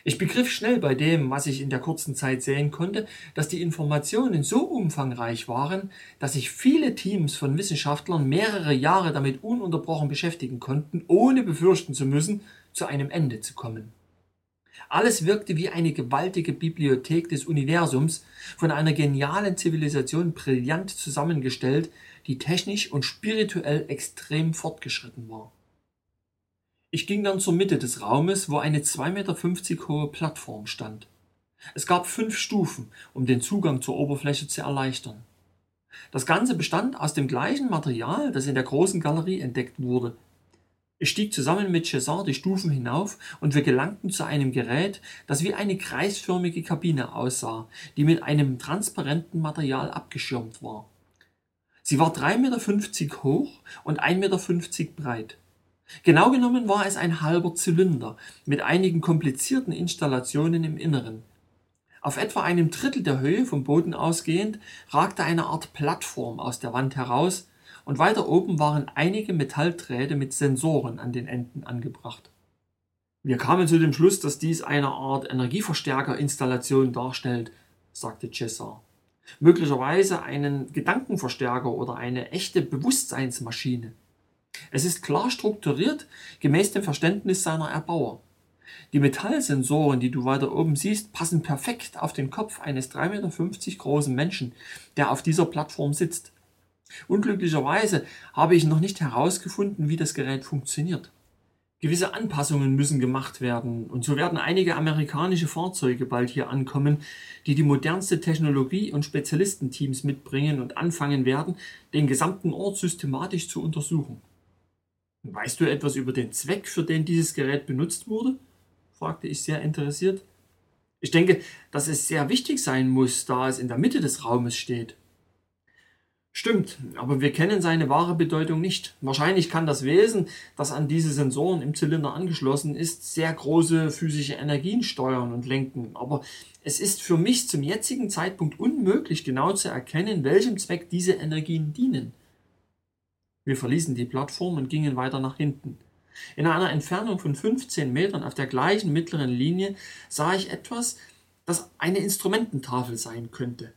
Ich begriff schnell bei dem, was ich in der kurzen Zeit sehen konnte, dass die Informationen so umfangreich waren, dass sich viele Teams von Wissenschaftlern mehrere Jahre damit ununterbrochen beschäftigen konnten, ohne befürchten zu müssen, zu einem Ende zu kommen. Alles wirkte wie eine gewaltige Bibliothek des Universums, von einer genialen Zivilisation brillant zusammengestellt, die technisch und spirituell extrem fortgeschritten war. Ich ging dann zur Mitte des Raumes, wo eine 2,50 Meter hohe Plattform stand. Es gab fünf Stufen, um den Zugang zur Oberfläche zu erleichtern. Das Ganze bestand aus dem gleichen Material, das in der großen Galerie entdeckt wurde. Ich stieg zusammen mit Cesar die Stufen hinauf und wir gelangten zu einem Gerät, das wie eine kreisförmige Kabine aussah, die mit einem transparenten Material abgeschirmt war. Sie war 3,50 Meter hoch und 1,50 Meter breit. Genau genommen war es ein halber Zylinder mit einigen komplizierten Installationen im Inneren. Auf etwa einem Drittel der Höhe vom Boden ausgehend ragte eine Art Plattform aus der Wand heraus und weiter oben waren einige Metallträte mit Sensoren an den Enden angebracht. Wir kamen zu dem Schluss, dass dies eine Art Energieverstärkerinstallation darstellt, sagte Cesar. Möglicherweise einen Gedankenverstärker oder eine echte Bewusstseinsmaschine. Es ist klar strukturiert, gemäß dem Verständnis seiner Erbauer. Die Metallsensoren, die du weiter oben siehst, passen perfekt auf den Kopf eines 3,50 Meter großen Menschen, der auf dieser Plattform sitzt. Unglücklicherweise habe ich noch nicht herausgefunden, wie das Gerät funktioniert. Gewisse Anpassungen müssen gemacht werden und so werden einige amerikanische Fahrzeuge bald hier ankommen, die die modernste Technologie und Spezialistenteams mitbringen und anfangen werden, den gesamten Ort systematisch zu untersuchen. Weißt du etwas über den Zweck, für den dieses Gerät benutzt wurde? fragte ich sehr interessiert. Ich denke, dass es sehr wichtig sein muss, da es in der Mitte des Raumes steht. Stimmt, aber wir kennen seine wahre Bedeutung nicht. Wahrscheinlich kann das Wesen, das an diese Sensoren im Zylinder angeschlossen ist, sehr große physische Energien steuern und lenken. Aber es ist für mich zum jetzigen Zeitpunkt unmöglich genau zu erkennen, welchem Zweck diese Energien dienen. Wir verließen die Plattform und gingen weiter nach hinten. In einer Entfernung von 15 Metern auf der gleichen mittleren Linie sah ich etwas, das eine Instrumententafel sein könnte.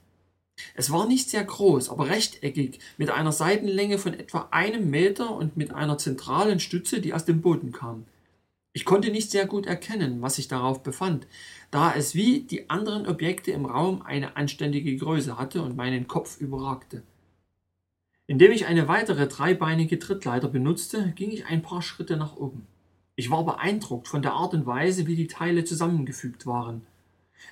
Es war nicht sehr groß, aber rechteckig, mit einer Seitenlänge von etwa einem Meter und mit einer zentralen Stütze, die aus dem Boden kam. Ich konnte nicht sehr gut erkennen, was sich darauf befand, da es wie die anderen Objekte im Raum eine anständige Größe hatte und meinen Kopf überragte. Indem ich eine weitere dreibeinige Trittleiter benutzte, ging ich ein paar Schritte nach oben. Ich war beeindruckt von der Art und Weise, wie die Teile zusammengefügt waren.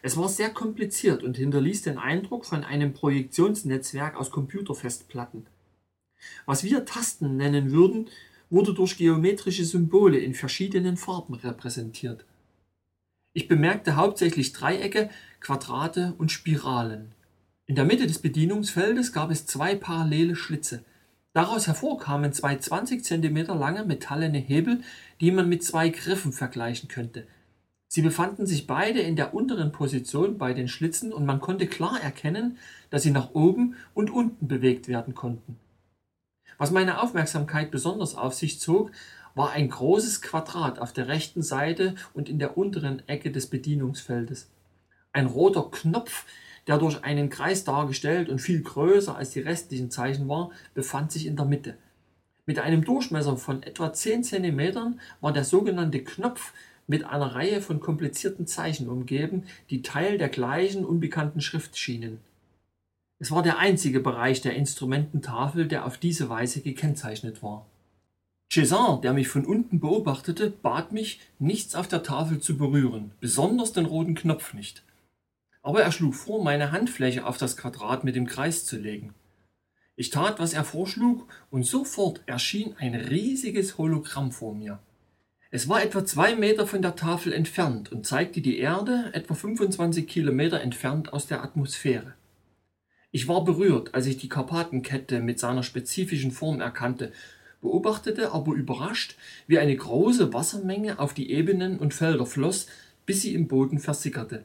Es war sehr kompliziert und hinterließ den Eindruck von einem Projektionsnetzwerk aus Computerfestplatten. Was wir Tasten nennen würden, wurde durch geometrische Symbole in verschiedenen Farben repräsentiert. Ich bemerkte hauptsächlich Dreiecke, Quadrate und Spiralen. In der Mitte des Bedienungsfeldes gab es zwei parallele Schlitze. Daraus hervor kamen zwei 20 cm lange metallene Hebel, die man mit zwei Griffen vergleichen könnte. Sie befanden sich beide in der unteren Position bei den Schlitzen und man konnte klar erkennen, dass sie nach oben und unten bewegt werden konnten. Was meine Aufmerksamkeit besonders auf sich zog, war ein großes Quadrat auf der rechten Seite und in der unteren Ecke des Bedienungsfeldes. Ein roter Knopf, der durch einen Kreis dargestellt und viel größer als die restlichen Zeichen war, befand sich in der Mitte. Mit einem Durchmesser von etwa 10 cm war der sogenannte Knopf mit einer Reihe von komplizierten Zeichen umgeben, die Teil der gleichen unbekannten Schrift schienen. Es war der einzige Bereich der Instrumententafel, der auf diese Weise gekennzeichnet war. Cézanne, der mich von unten beobachtete, bat mich, nichts auf der Tafel zu berühren, besonders den roten Knopf nicht. Aber er schlug vor, meine Handfläche auf das Quadrat mit dem Kreis zu legen. Ich tat, was er vorschlug, und sofort erschien ein riesiges Hologramm vor mir. Es war etwa zwei Meter von der Tafel entfernt und zeigte die Erde etwa 25 Kilometer entfernt aus der Atmosphäre. Ich war berührt, als ich die Karpatenkette mit seiner spezifischen Form erkannte, beobachtete aber überrascht, wie eine große Wassermenge auf die Ebenen und Felder floss, bis sie im Boden versickerte.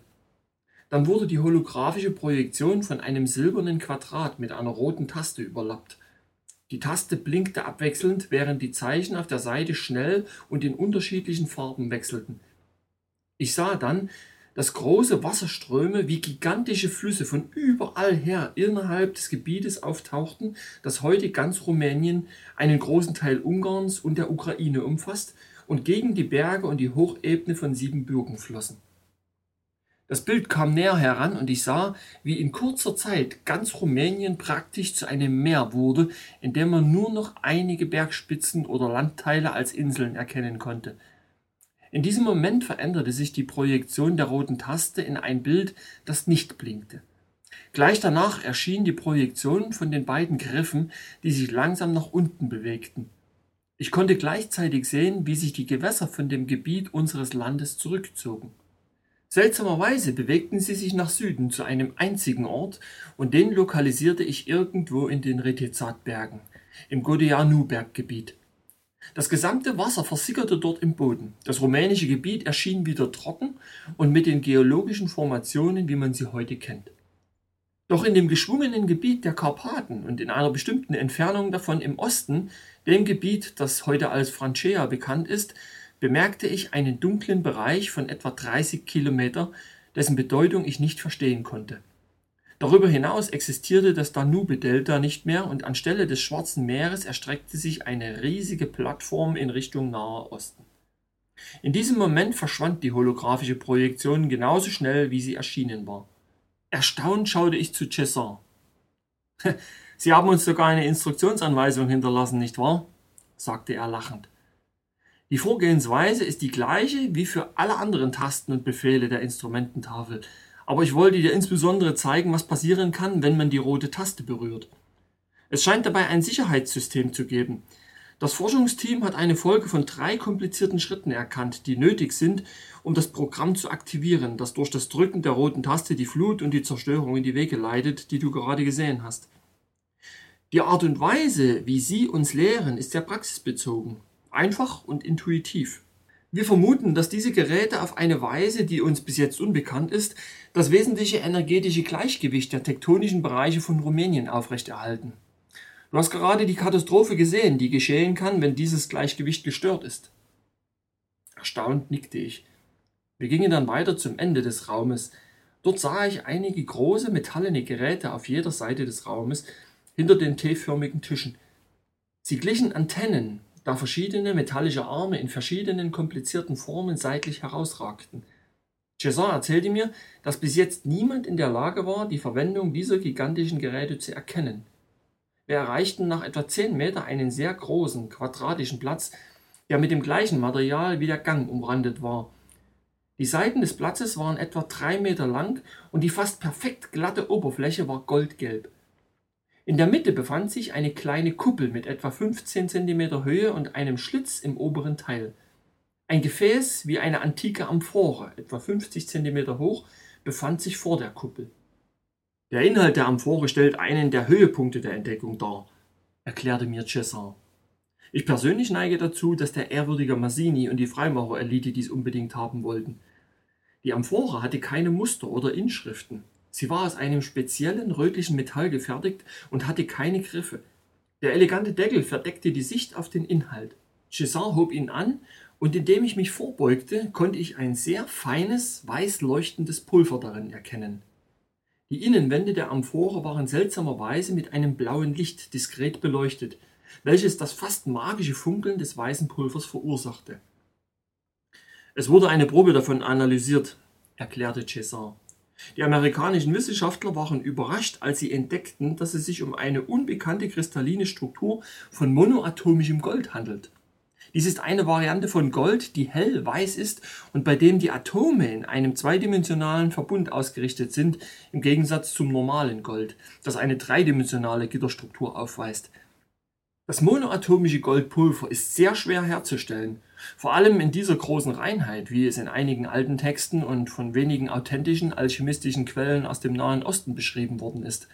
Dann wurde die holographische Projektion von einem silbernen Quadrat mit einer roten Taste überlappt. Die Taste blinkte abwechselnd, während die Zeichen auf der Seite schnell und in unterschiedlichen Farben wechselten. Ich sah dann, dass große Wasserströme wie gigantische Flüsse von überall her innerhalb des Gebietes auftauchten, das heute ganz Rumänien, einen großen Teil Ungarns und der Ukraine umfasst und gegen die Berge und die Hochebene von Siebenbürgen flossen. Das Bild kam näher heran und ich sah, wie in kurzer Zeit ganz Rumänien praktisch zu einem Meer wurde, in dem man nur noch einige Bergspitzen oder Landteile als Inseln erkennen konnte. In diesem Moment veränderte sich die Projektion der roten Taste in ein Bild, das nicht blinkte. Gleich danach erschien die Projektion von den beiden Griffen, die sich langsam nach unten bewegten. Ich konnte gleichzeitig sehen, wie sich die Gewässer von dem Gebiet unseres Landes zurückzogen. Seltsamerweise bewegten sie sich nach Süden zu einem einzigen Ort und den lokalisierte ich irgendwo in den Retezatbergen, im Godeanu-Berggebiet. Das gesamte Wasser versickerte dort im Boden. Das rumänische Gebiet erschien wieder trocken und mit den geologischen Formationen, wie man sie heute kennt. Doch in dem geschwungenen Gebiet der Karpaten und in einer bestimmten Entfernung davon im Osten, dem Gebiet, das heute als Francea bekannt ist, bemerkte ich einen dunklen Bereich von etwa 30 Kilometer, dessen Bedeutung ich nicht verstehen konnte. Darüber hinaus existierte das Danube-Delta nicht mehr und anstelle des Schwarzen Meeres erstreckte sich eine riesige Plattform in Richtung Nahe Osten. In diesem Moment verschwand die holographische Projektion genauso schnell, wie sie erschienen war. Erstaunt schaute ich zu Cesson. [LAUGHS] Sie haben uns sogar eine Instruktionsanweisung hinterlassen, nicht wahr? sagte er lachend. Die Vorgehensweise ist die gleiche wie für alle anderen Tasten und Befehle der Instrumententafel, aber ich wollte dir insbesondere zeigen, was passieren kann, wenn man die rote Taste berührt. Es scheint dabei ein Sicherheitssystem zu geben. Das Forschungsteam hat eine Folge von drei komplizierten Schritten erkannt, die nötig sind, um das Programm zu aktivieren, das durch das Drücken der roten Taste die Flut und die Zerstörung in die Wege leitet, die du gerade gesehen hast. Die Art und Weise, wie sie uns lehren, ist sehr praxisbezogen. Einfach und intuitiv. Wir vermuten, dass diese Geräte auf eine Weise, die uns bis jetzt unbekannt ist, das wesentliche energetische Gleichgewicht der tektonischen Bereiche von Rumänien aufrechterhalten. Du hast gerade die Katastrophe gesehen, die geschehen kann, wenn dieses Gleichgewicht gestört ist. Erstaunt nickte ich. Wir gingen dann weiter zum Ende des Raumes. Dort sah ich einige große metallene Geräte auf jeder Seite des Raumes hinter den T-förmigen Tischen. Sie glichen Antennen, da verschiedene metallische Arme in verschiedenen komplizierten Formen seitlich herausragten. César erzählte mir, dass bis jetzt niemand in der Lage war, die Verwendung dieser gigantischen Geräte zu erkennen. Wir erreichten nach etwa zehn Meter einen sehr großen, quadratischen Platz, der mit dem gleichen Material wie der Gang umrandet war. Die Seiten des Platzes waren etwa drei Meter lang und die fast perfekt glatte Oberfläche war goldgelb. In der Mitte befand sich eine kleine Kuppel mit etwa 15 cm Höhe und einem Schlitz im oberen Teil. Ein Gefäß wie eine antike Amphore, etwa 50 cm hoch, befand sich vor der Kuppel. Der Inhalt der Amphore stellt einen der Höhepunkte der Entdeckung dar, erklärte mir Cesar. Ich persönlich neige dazu, dass der ehrwürdige Massini und die Freimaurerelite dies unbedingt haben wollten. Die Amphore hatte keine Muster oder Inschriften, Sie war aus einem speziellen rötlichen Metall gefertigt und hatte keine Griffe. Der elegante Deckel verdeckte die Sicht auf den Inhalt. César hob ihn an, und indem ich mich vorbeugte, konnte ich ein sehr feines, weiß leuchtendes Pulver darin erkennen. Die Innenwände der Amphore waren seltsamerweise mit einem blauen Licht diskret beleuchtet, welches das fast magische Funkeln des weißen Pulvers verursachte. Es wurde eine Probe davon analysiert, erklärte César. Die amerikanischen Wissenschaftler waren überrascht, als sie entdeckten, dass es sich um eine unbekannte kristalline Struktur von monoatomischem Gold handelt. Dies ist eine Variante von Gold, die hell weiß ist und bei dem die Atome in einem zweidimensionalen Verbund ausgerichtet sind, im Gegensatz zum normalen Gold, das eine dreidimensionale Gitterstruktur aufweist. Das monoatomische Goldpulver ist sehr schwer herzustellen, vor allem in dieser großen Reinheit, wie es in einigen alten Texten und von wenigen authentischen alchemistischen Quellen aus dem Nahen Osten beschrieben worden ist.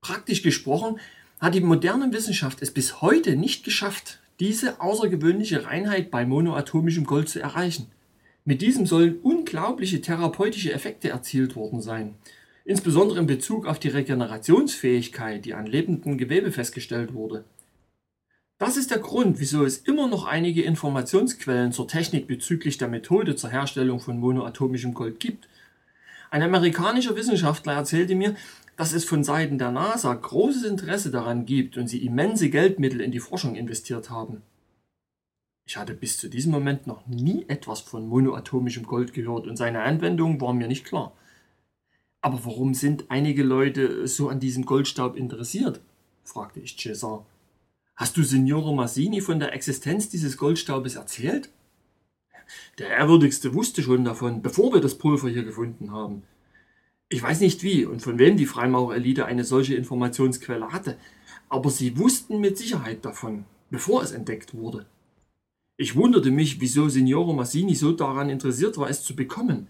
Praktisch gesprochen hat die moderne Wissenschaft es bis heute nicht geschafft, diese außergewöhnliche Reinheit bei monoatomischem Gold zu erreichen. Mit diesem sollen unglaubliche therapeutische Effekte erzielt worden sein, insbesondere in Bezug auf die Regenerationsfähigkeit, die an lebendem Gewebe festgestellt wurde. Das ist der Grund, wieso es immer noch einige Informationsquellen zur Technik bezüglich der Methode zur Herstellung von monoatomischem Gold gibt. Ein amerikanischer Wissenschaftler erzählte mir, dass es von Seiten der NASA großes Interesse daran gibt und sie immense Geldmittel in die Forschung investiert haben. Ich hatte bis zu diesem Moment noch nie etwas von monoatomischem Gold gehört und seine Anwendung war mir nicht klar. Aber warum sind einige Leute so an diesem Goldstaub interessiert? fragte ich Cesar. Hast du Signore Massini von der Existenz dieses Goldstaubes erzählt? Der Ehrwürdigste wusste schon davon, bevor wir das Pulver hier gefunden haben. Ich weiß nicht wie und von wem die Freimaurerelite eine solche Informationsquelle hatte, aber sie wussten mit Sicherheit davon, bevor es entdeckt wurde. Ich wunderte mich, wieso Signore Massini so daran interessiert war, es zu bekommen.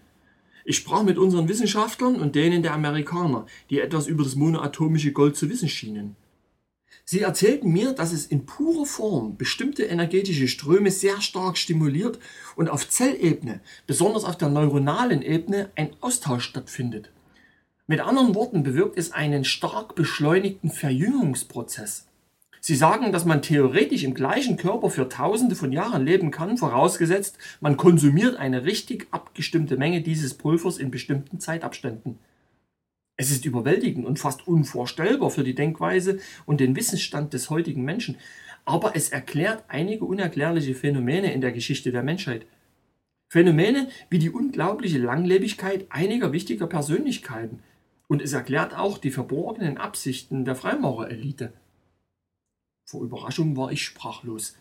Ich sprach mit unseren Wissenschaftlern und denen der Amerikaner, die etwas über das monoatomische Gold zu wissen schienen. Sie erzählten mir, dass es in purer Form bestimmte energetische Ströme sehr stark stimuliert und auf Zellebene, besonders auf der neuronalen Ebene, ein Austausch stattfindet. Mit anderen Worten bewirkt es einen stark beschleunigten Verjüngungsprozess. Sie sagen, dass man theoretisch im gleichen Körper für tausende von Jahren leben kann, vorausgesetzt, man konsumiert eine richtig abgestimmte Menge dieses Pulvers in bestimmten Zeitabständen. Es ist überwältigend und fast unvorstellbar für die Denkweise und den Wissensstand des heutigen Menschen, aber es erklärt einige unerklärliche Phänomene in der Geschichte der Menschheit. Phänomene wie die unglaubliche Langlebigkeit einiger wichtiger Persönlichkeiten, und es erklärt auch die verborgenen Absichten der Freimaurerelite. Vor Überraschung war ich sprachlos.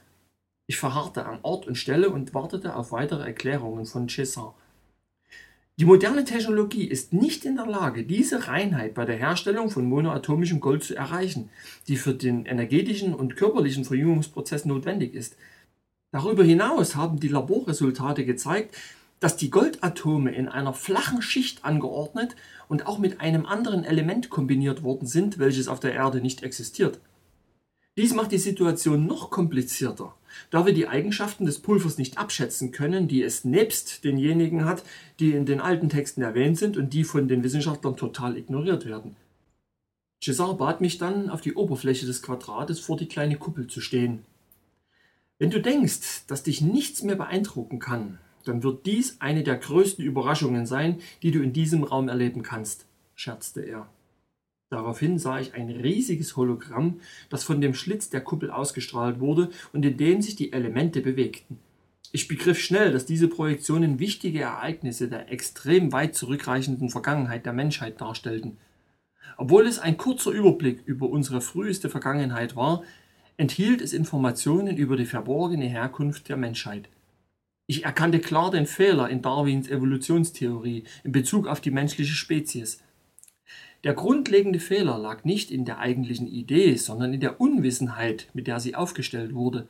Ich verharrte an Ort und Stelle und wartete auf weitere Erklärungen von César. Die moderne Technologie ist nicht in der Lage, diese Reinheit bei der Herstellung von monoatomischem Gold zu erreichen, die für den energetischen und körperlichen Verjüngungsprozess notwendig ist. Darüber hinaus haben die Laborresultate gezeigt, dass die Goldatome in einer flachen Schicht angeordnet und auch mit einem anderen Element kombiniert worden sind, welches auf der Erde nicht existiert. Dies macht die Situation noch komplizierter, da wir die Eigenschaften des Pulvers nicht abschätzen können, die es nebst denjenigen hat, die in den alten Texten erwähnt sind und die von den Wissenschaftlern total ignoriert werden. Cesar bat mich dann, auf die Oberfläche des Quadrates vor die kleine Kuppel zu stehen. Wenn du denkst, dass dich nichts mehr beeindrucken kann, dann wird dies eine der größten Überraschungen sein, die du in diesem Raum erleben kannst, scherzte er. Daraufhin sah ich ein riesiges Hologramm, das von dem Schlitz der Kuppel ausgestrahlt wurde und in dem sich die Elemente bewegten. Ich begriff schnell, dass diese Projektionen wichtige Ereignisse der extrem weit zurückreichenden Vergangenheit der Menschheit darstellten. Obwohl es ein kurzer Überblick über unsere früheste Vergangenheit war, enthielt es Informationen über die verborgene Herkunft der Menschheit. Ich erkannte klar den Fehler in Darwins Evolutionstheorie in Bezug auf die menschliche Spezies. Der grundlegende Fehler lag nicht in der eigentlichen Idee, sondern in der Unwissenheit, mit der sie aufgestellt wurde.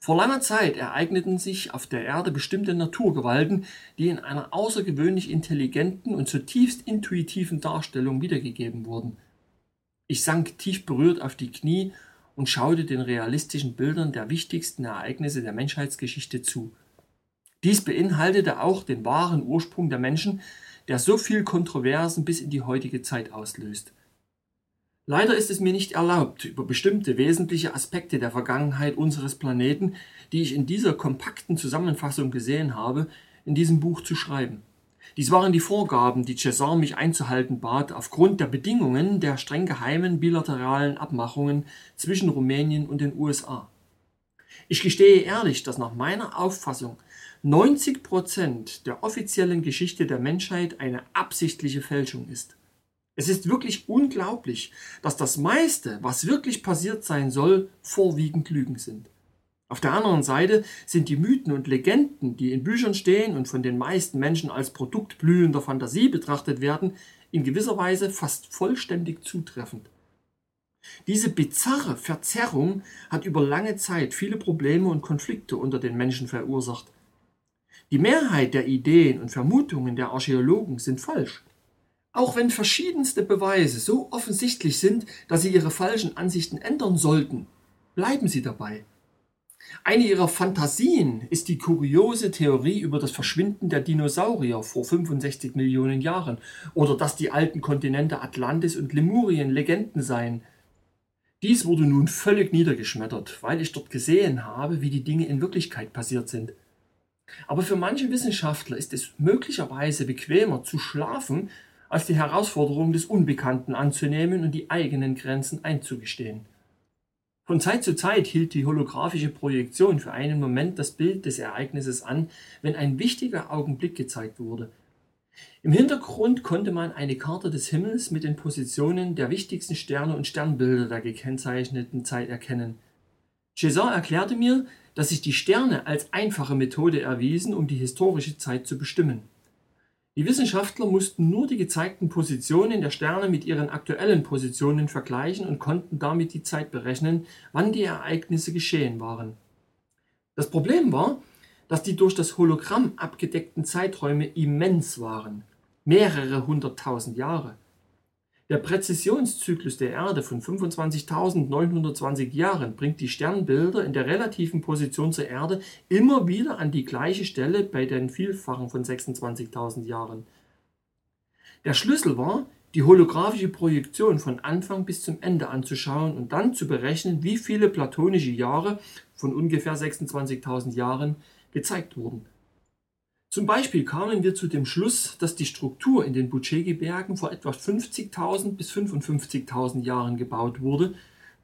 Vor langer Zeit ereigneten sich auf der Erde bestimmte Naturgewalten, die in einer außergewöhnlich intelligenten und zutiefst intuitiven Darstellung wiedergegeben wurden. Ich sank tief berührt auf die Knie und schaute den realistischen Bildern der wichtigsten Ereignisse der Menschheitsgeschichte zu. Dies beinhaltete auch den wahren Ursprung der Menschen, der so viel Kontroversen bis in die heutige Zeit auslöst. Leider ist es mir nicht erlaubt, über bestimmte wesentliche Aspekte der Vergangenheit unseres Planeten, die ich in dieser kompakten Zusammenfassung gesehen habe, in diesem Buch zu schreiben. Dies waren die Vorgaben, die Cesar mich einzuhalten bat, aufgrund der Bedingungen der streng geheimen bilateralen Abmachungen zwischen Rumänien und den USA. Ich gestehe ehrlich, dass nach meiner Auffassung 90 Prozent der offiziellen Geschichte der Menschheit eine absichtliche Fälschung ist. Es ist wirklich unglaublich, dass das meiste, was wirklich passiert sein soll, vorwiegend Lügen sind. Auf der anderen Seite sind die Mythen und Legenden, die in Büchern stehen und von den meisten Menschen als Produkt blühender Fantasie betrachtet werden, in gewisser Weise fast vollständig zutreffend. Diese bizarre Verzerrung hat über lange Zeit viele Probleme und Konflikte unter den Menschen verursacht. Die Mehrheit der Ideen und Vermutungen der Archäologen sind falsch. Auch wenn verschiedenste Beweise so offensichtlich sind, dass sie ihre falschen Ansichten ändern sollten, bleiben sie dabei. Eine ihrer Fantasien ist die kuriose Theorie über das Verschwinden der Dinosaurier vor 65 Millionen Jahren oder dass die alten Kontinente Atlantis und Lemurien Legenden seien. Dies wurde nun völlig niedergeschmettert, weil ich dort gesehen habe, wie die Dinge in Wirklichkeit passiert sind. Aber für manche Wissenschaftler ist es möglicherweise bequemer zu schlafen, als die Herausforderung des Unbekannten anzunehmen und die eigenen Grenzen einzugestehen. Von Zeit zu Zeit hielt die holographische Projektion für einen Moment das Bild des Ereignisses an, wenn ein wichtiger Augenblick gezeigt wurde. Im Hintergrund konnte man eine Karte des Himmels mit den Positionen der wichtigsten Sterne und Sternbilder der gekennzeichneten Zeit erkennen. César erklärte mir, dass sich die Sterne als einfache Methode erwiesen, um die historische Zeit zu bestimmen. Die Wissenschaftler mussten nur die gezeigten Positionen der Sterne mit ihren aktuellen Positionen vergleichen und konnten damit die Zeit berechnen, wann die Ereignisse geschehen waren. Das Problem war, dass die durch das Hologramm abgedeckten Zeiträume immens waren, mehrere hunderttausend Jahre. Der Präzisionszyklus der Erde von 25.920 Jahren bringt die Sternbilder in der relativen Position zur Erde immer wieder an die gleiche Stelle bei den Vielfachen von 26.000 Jahren. Der Schlüssel war, die holographische Projektion von Anfang bis zum Ende anzuschauen und dann zu berechnen, wie viele platonische Jahre von ungefähr 26.000 Jahren gezeigt wurden. Zum Beispiel kamen wir zu dem Schluss, dass die Struktur in den Bucegi-Bergen vor etwa 50.000 bis 55.000 Jahren gebaut wurde,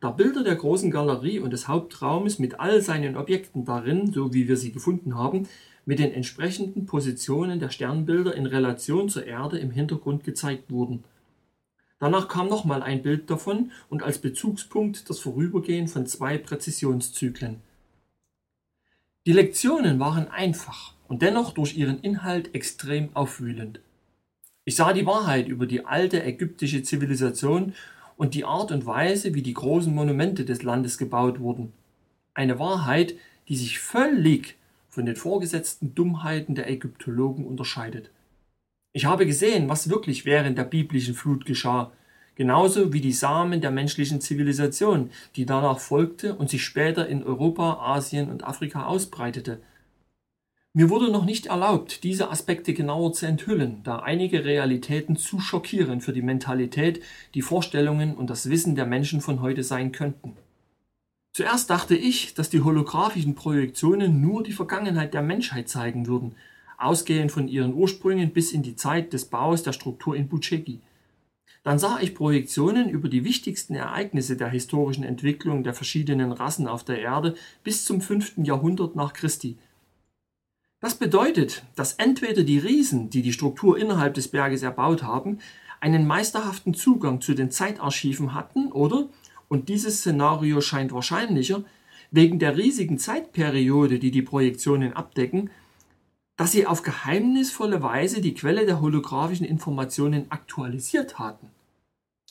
da Bilder der großen Galerie und des Hauptraumes mit all seinen Objekten darin, so wie wir sie gefunden haben, mit den entsprechenden Positionen der Sternbilder in Relation zur Erde im Hintergrund gezeigt wurden. Danach kam nochmal ein Bild davon und als Bezugspunkt das Vorübergehen von zwei Präzisionszyklen. Die Lektionen waren einfach und dennoch durch ihren Inhalt extrem aufwühlend. Ich sah die Wahrheit über die alte ägyptische Zivilisation und die Art und Weise, wie die großen Monumente des Landes gebaut wurden. Eine Wahrheit, die sich völlig von den vorgesetzten Dummheiten der Ägyptologen unterscheidet. Ich habe gesehen, was wirklich während der biblischen Flut geschah, genauso wie die Samen der menschlichen Zivilisation, die danach folgte und sich später in Europa, Asien und Afrika ausbreitete – mir wurde noch nicht erlaubt, diese Aspekte genauer zu enthüllen, da einige Realitäten zu schockierend für die Mentalität, die Vorstellungen und das Wissen der Menschen von heute sein könnten. Zuerst dachte ich, dass die holographischen Projektionen nur die Vergangenheit der Menschheit zeigen würden, ausgehend von ihren Ursprüngen bis in die Zeit des Baus der Struktur in Bucegi. Dann sah ich Projektionen über die wichtigsten Ereignisse der historischen Entwicklung der verschiedenen Rassen auf der Erde bis zum 5. Jahrhundert nach Christi, das bedeutet, dass entweder die Riesen, die die Struktur innerhalb des Berges erbaut haben, einen meisterhaften Zugang zu den Zeitarchiven hatten oder, und dieses Szenario scheint wahrscheinlicher, wegen der riesigen Zeitperiode, die die Projektionen abdecken, dass sie auf geheimnisvolle Weise die Quelle der holographischen Informationen aktualisiert hatten.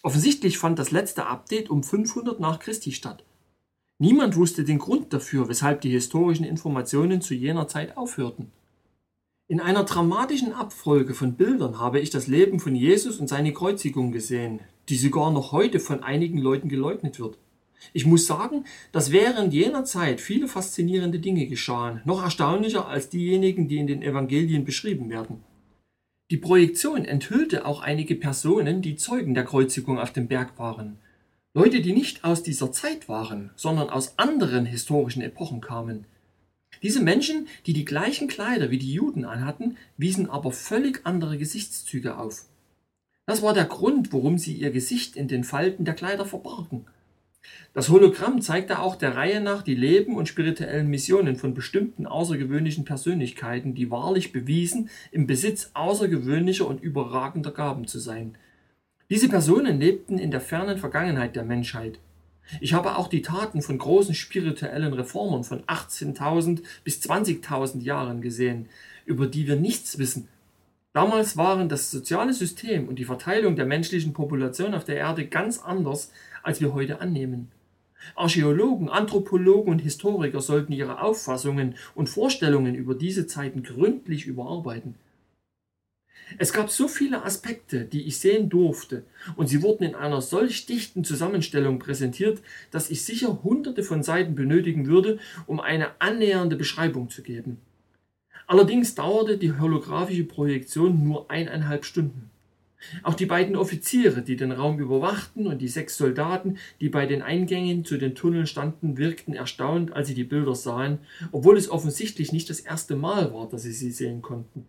Offensichtlich fand das letzte Update um 500 nach Christi statt. Niemand wusste den Grund dafür, weshalb die historischen Informationen zu jener Zeit aufhörten. In einer dramatischen Abfolge von Bildern habe ich das Leben von Jesus und seine Kreuzigung gesehen, die sogar noch heute von einigen Leuten geleugnet wird. Ich muss sagen, dass während jener Zeit viele faszinierende Dinge geschahen, noch erstaunlicher als diejenigen, die in den Evangelien beschrieben werden. Die Projektion enthüllte auch einige Personen, die Zeugen der Kreuzigung auf dem Berg waren. Leute, die nicht aus dieser Zeit waren, sondern aus anderen historischen Epochen kamen. Diese Menschen, die die gleichen Kleider wie die Juden anhatten, wiesen aber völlig andere Gesichtszüge auf. Das war der Grund, warum sie ihr Gesicht in den Falten der Kleider verbargen. Das Hologramm zeigte auch der Reihe nach die Leben und spirituellen Missionen von bestimmten außergewöhnlichen Persönlichkeiten, die wahrlich bewiesen, im Besitz außergewöhnlicher und überragender Gaben zu sein. Diese Personen lebten in der fernen Vergangenheit der Menschheit. Ich habe auch die Taten von großen spirituellen Reformern von 18.000 bis 20.000 Jahren gesehen, über die wir nichts wissen. Damals waren das soziale System und die Verteilung der menschlichen Population auf der Erde ganz anders, als wir heute annehmen. Archäologen, Anthropologen und Historiker sollten ihre Auffassungen und Vorstellungen über diese Zeiten gründlich überarbeiten. Es gab so viele Aspekte, die ich sehen durfte, und sie wurden in einer solch dichten Zusammenstellung präsentiert, dass ich sicher hunderte von Seiten benötigen würde, um eine annähernde Beschreibung zu geben. Allerdings dauerte die holographische Projektion nur eineinhalb Stunden. Auch die beiden Offiziere, die den Raum überwachten, und die sechs Soldaten, die bei den Eingängen zu den Tunneln standen, wirkten erstaunt, als sie die Bilder sahen, obwohl es offensichtlich nicht das erste Mal war, dass sie sie sehen konnten.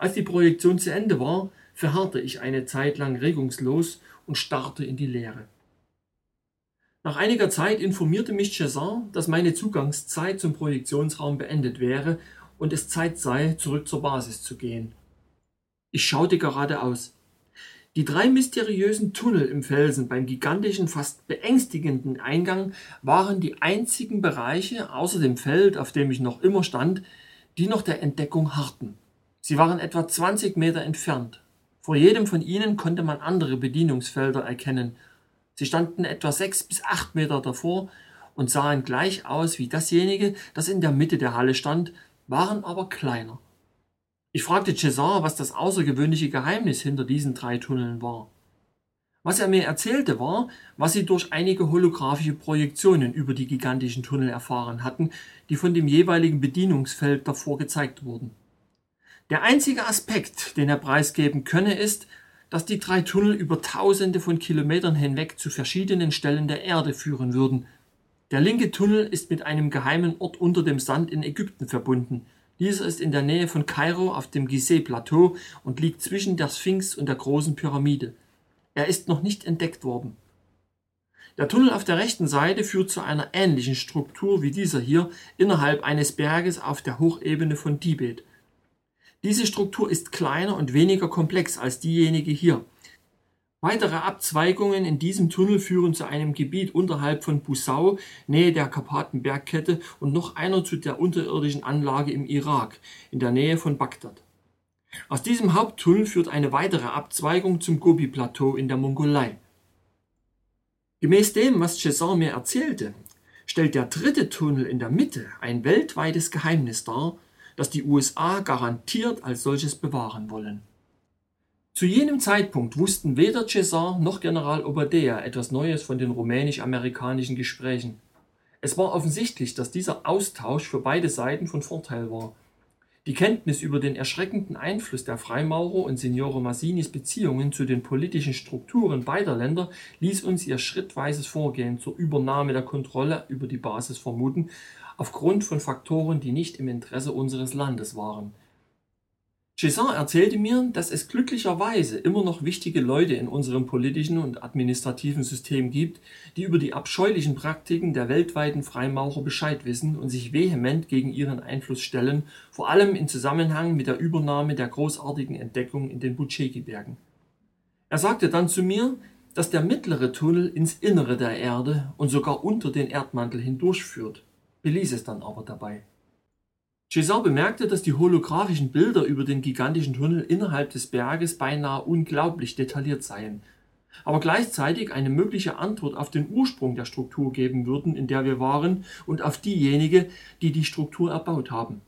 Als die Projektion zu Ende war, verharrte ich eine Zeit lang regungslos und starrte in die Leere. Nach einiger Zeit informierte mich César, dass meine Zugangszeit zum Projektionsraum beendet wäre und es Zeit sei, zurück zur Basis zu gehen. Ich schaute geradeaus. Die drei mysteriösen Tunnel im Felsen beim gigantischen, fast beängstigenden Eingang waren die einzigen Bereiche außer dem Feld, auf dem ich noch immer stand, die noch der Entdeckung harrten. Sie waren etwa 20 Meter entfernt. Vor jedem von ihnen konnte man andere Bedienungsfelder erkennen. Sie standen etwa sechs bis acht Meter davor und sahen gleich aus wie dasjenige, das in der Mitte der Halle stand, waren aber kleiner. Ich fragte Cesar, was das außergewöhnliche Geheimnis hinter diesen drei Tunneln war. Was er mir erzählte war, was sie durch einige holographische Projektionen über die gigantischen Tunnel erfahren hatten, die von dem jeweiligen Bedienungsfeld davor gezeigt wurden. Der einzige Aspekt, den er preisgeben könne, ist, dass die drei Tunnel über tausende von Kilometern hinweg zu verschiedenen Stellen der Erde führen würden. Der linke Tunnel ist mit einem geheimen Ort unter dem Sand in Ägypten verbunden – dieser ist in der Nähe von Kairo auf dem Gizeh-Plateau und liegt zwischen der Sphinx und der großen Pyramide. Er ist noch nicht entdeckt worden. Der Tunnel auf der rechten Seite führt zu einer ähnlichen Struktur wie dieser hier innerhalb eines Berges auf der Hochebene von Tibet. Diese Struktur ist kleiner und weniger komplex als diejenige hier. Weitere Abzweigungen in diesem Tunnel führen zu einem Gebiet unterhalb von Busau, Nähe der Karpatenbergkette und noch einer zu der unterirdischen Anlage im Irak, in der Nähe von Bagdad. Aus diesem Haupttunnel führt eine weitere Abzweigung zum Gobi-Plateau in der Mongolei. Gemäß dem, was Cesar mir erzählte, stellt der dritte Tunnel in der Mitte ein weltweites Geheimnis dar, das die USA garantiert als solches bewahren wollen. Zu jenem Zeitpunkt wussten weder Cesar noch General Obadea etwas Neues von den rumänisch-amerikanischen Gesprächen. Es war offensichtlich, dass dieser Austausch für beide Seiten von Vorteil war. Die Kenntnis über den erschreckenden Einfluss der Freimaurer und Signore Massinis Beziehungen zu den politischen Strukturen beider Länder ließ uns ihr schrittweises Vorgehen zur Übernahme der Kontrolle über die Basis vermuten, aufgrund von Faktoren, die nicht im Interesse unseres Landes waren. César erzählte mir, dass es glücklicherweise immer noch wichtige Leute in unserem politischen und administrativen System gibt, die über die abscheulichen Praktiken der weltweiten Freimaurer Bescheid wissen und sich vehement gegen ihren Einfluss stellen, vor allem in Zusammenhang mit der Übernahme der großartigen Entdeckung in den Butcheki-Bergen. Er sagte dann zu mir, dass der mittlere Tunnel ins Innere der Erde und sogar unter den Erdmantel hindurchführt, beließ es dann aber dabei. César bemerkte, dass die holographischen Bilder über den gigantischen Tunnel innerhalb des Berges beinahe unglaublich detailliert seien, aber gleichzeitig eine mögliche Antwort auf den Ursprung der Struktur geben würden, in der wir waren, und auf diejenige, die die Struktur erbaut haben.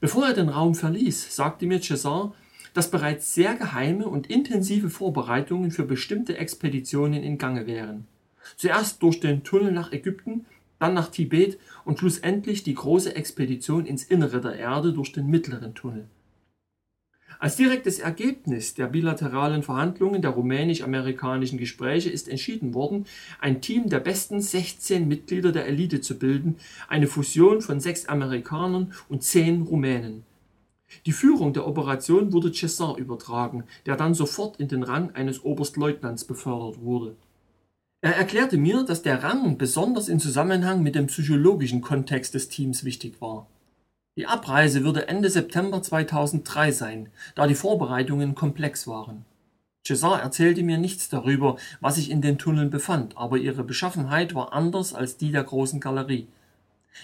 Bevor er den Raum verließ, sagte mir César, dass bereits sehr geheime und intensive Vorbereitungen für bestimmte Expeditionen in Gange wären. Zuerst durch den Tunnel nach Ägypten, dann nach Tibet und schlussendlich die große Expedition ins Innere der Erde durch den mittleren Tunnel. Als direktes Ergebnis der bilateralen Verhandlungen der rumänisch-amerikanischen Gespräche ist entschieden worden, ein Team der besten 16 Mitglieder der Elite zu bilden, eine Fusion von sechs Amerikanern und zehn Rumänen. Die Führung der Operation wurde Cesar übertragen, der dann sofort in den Rang eines Oberstleutnants befördert wurde. Er erklärte mir, dass der Rang besonders im Zusammenhang mit dem psychologischen Kontext des Teams wichtig war. Die Abreise würde Ende September 2003 sein, da die Vorbereitungen komplex waren. Cesar erzählte mir nichts darüber, was sich in den Tunneln befand, aber ihre Beschaffenheit war anders als die der großen Galerie.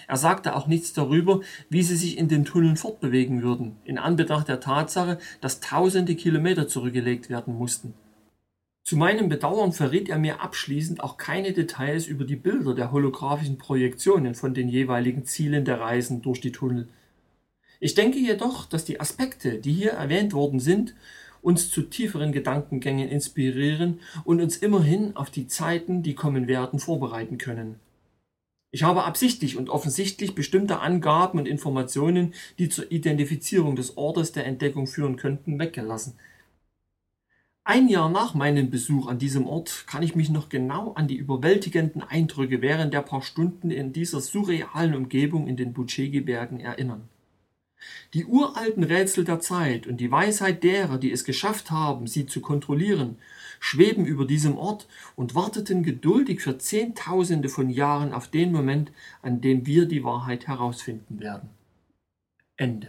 Er sagte auch nichts darüber, wie sie sich in den Tunneln fortbewegen würden, in Anbetracht der Tatsache, dass tausende Kilometer zurückgelegt werden mussten. Zu meinem Bedauern verriet er mir abschließend auch keine Details über die Bilder der holographischen Projektionen von den jeweiligen Zielen der Reisen durch die Tunnel. Ich denke jedoch, dass die Aspekte, die hier erwähnt worden sind, uns zu tieferen Gedankengängen inspirieren und uns immerhin auf die Zeiten, die kommen werden, vorbereiten können. Ich habe absichtlich und offensichtlich bestimmte Angaben und Informationen, die zur Identifizierung des Ortes der Entdeckung führen könnten, weggelassen. Ein Jahr nach meinem Besuch an diesem Ort kann ich mich noch genau an die überwältigenden Eindrücke während der paar Stunden in dieser surrealen Umgebung in den Bucegi-Bergen erinnern. Die uralten Rätsel der Zeit und die Weisheit derer, die es geschafft haben, sie zu kontrollieren, schweben über diesem Ort und warteten geduldig für Zehntausende von Jahren auf den Moment, an dem wir die Wahrheit herausfinden werden. Ende.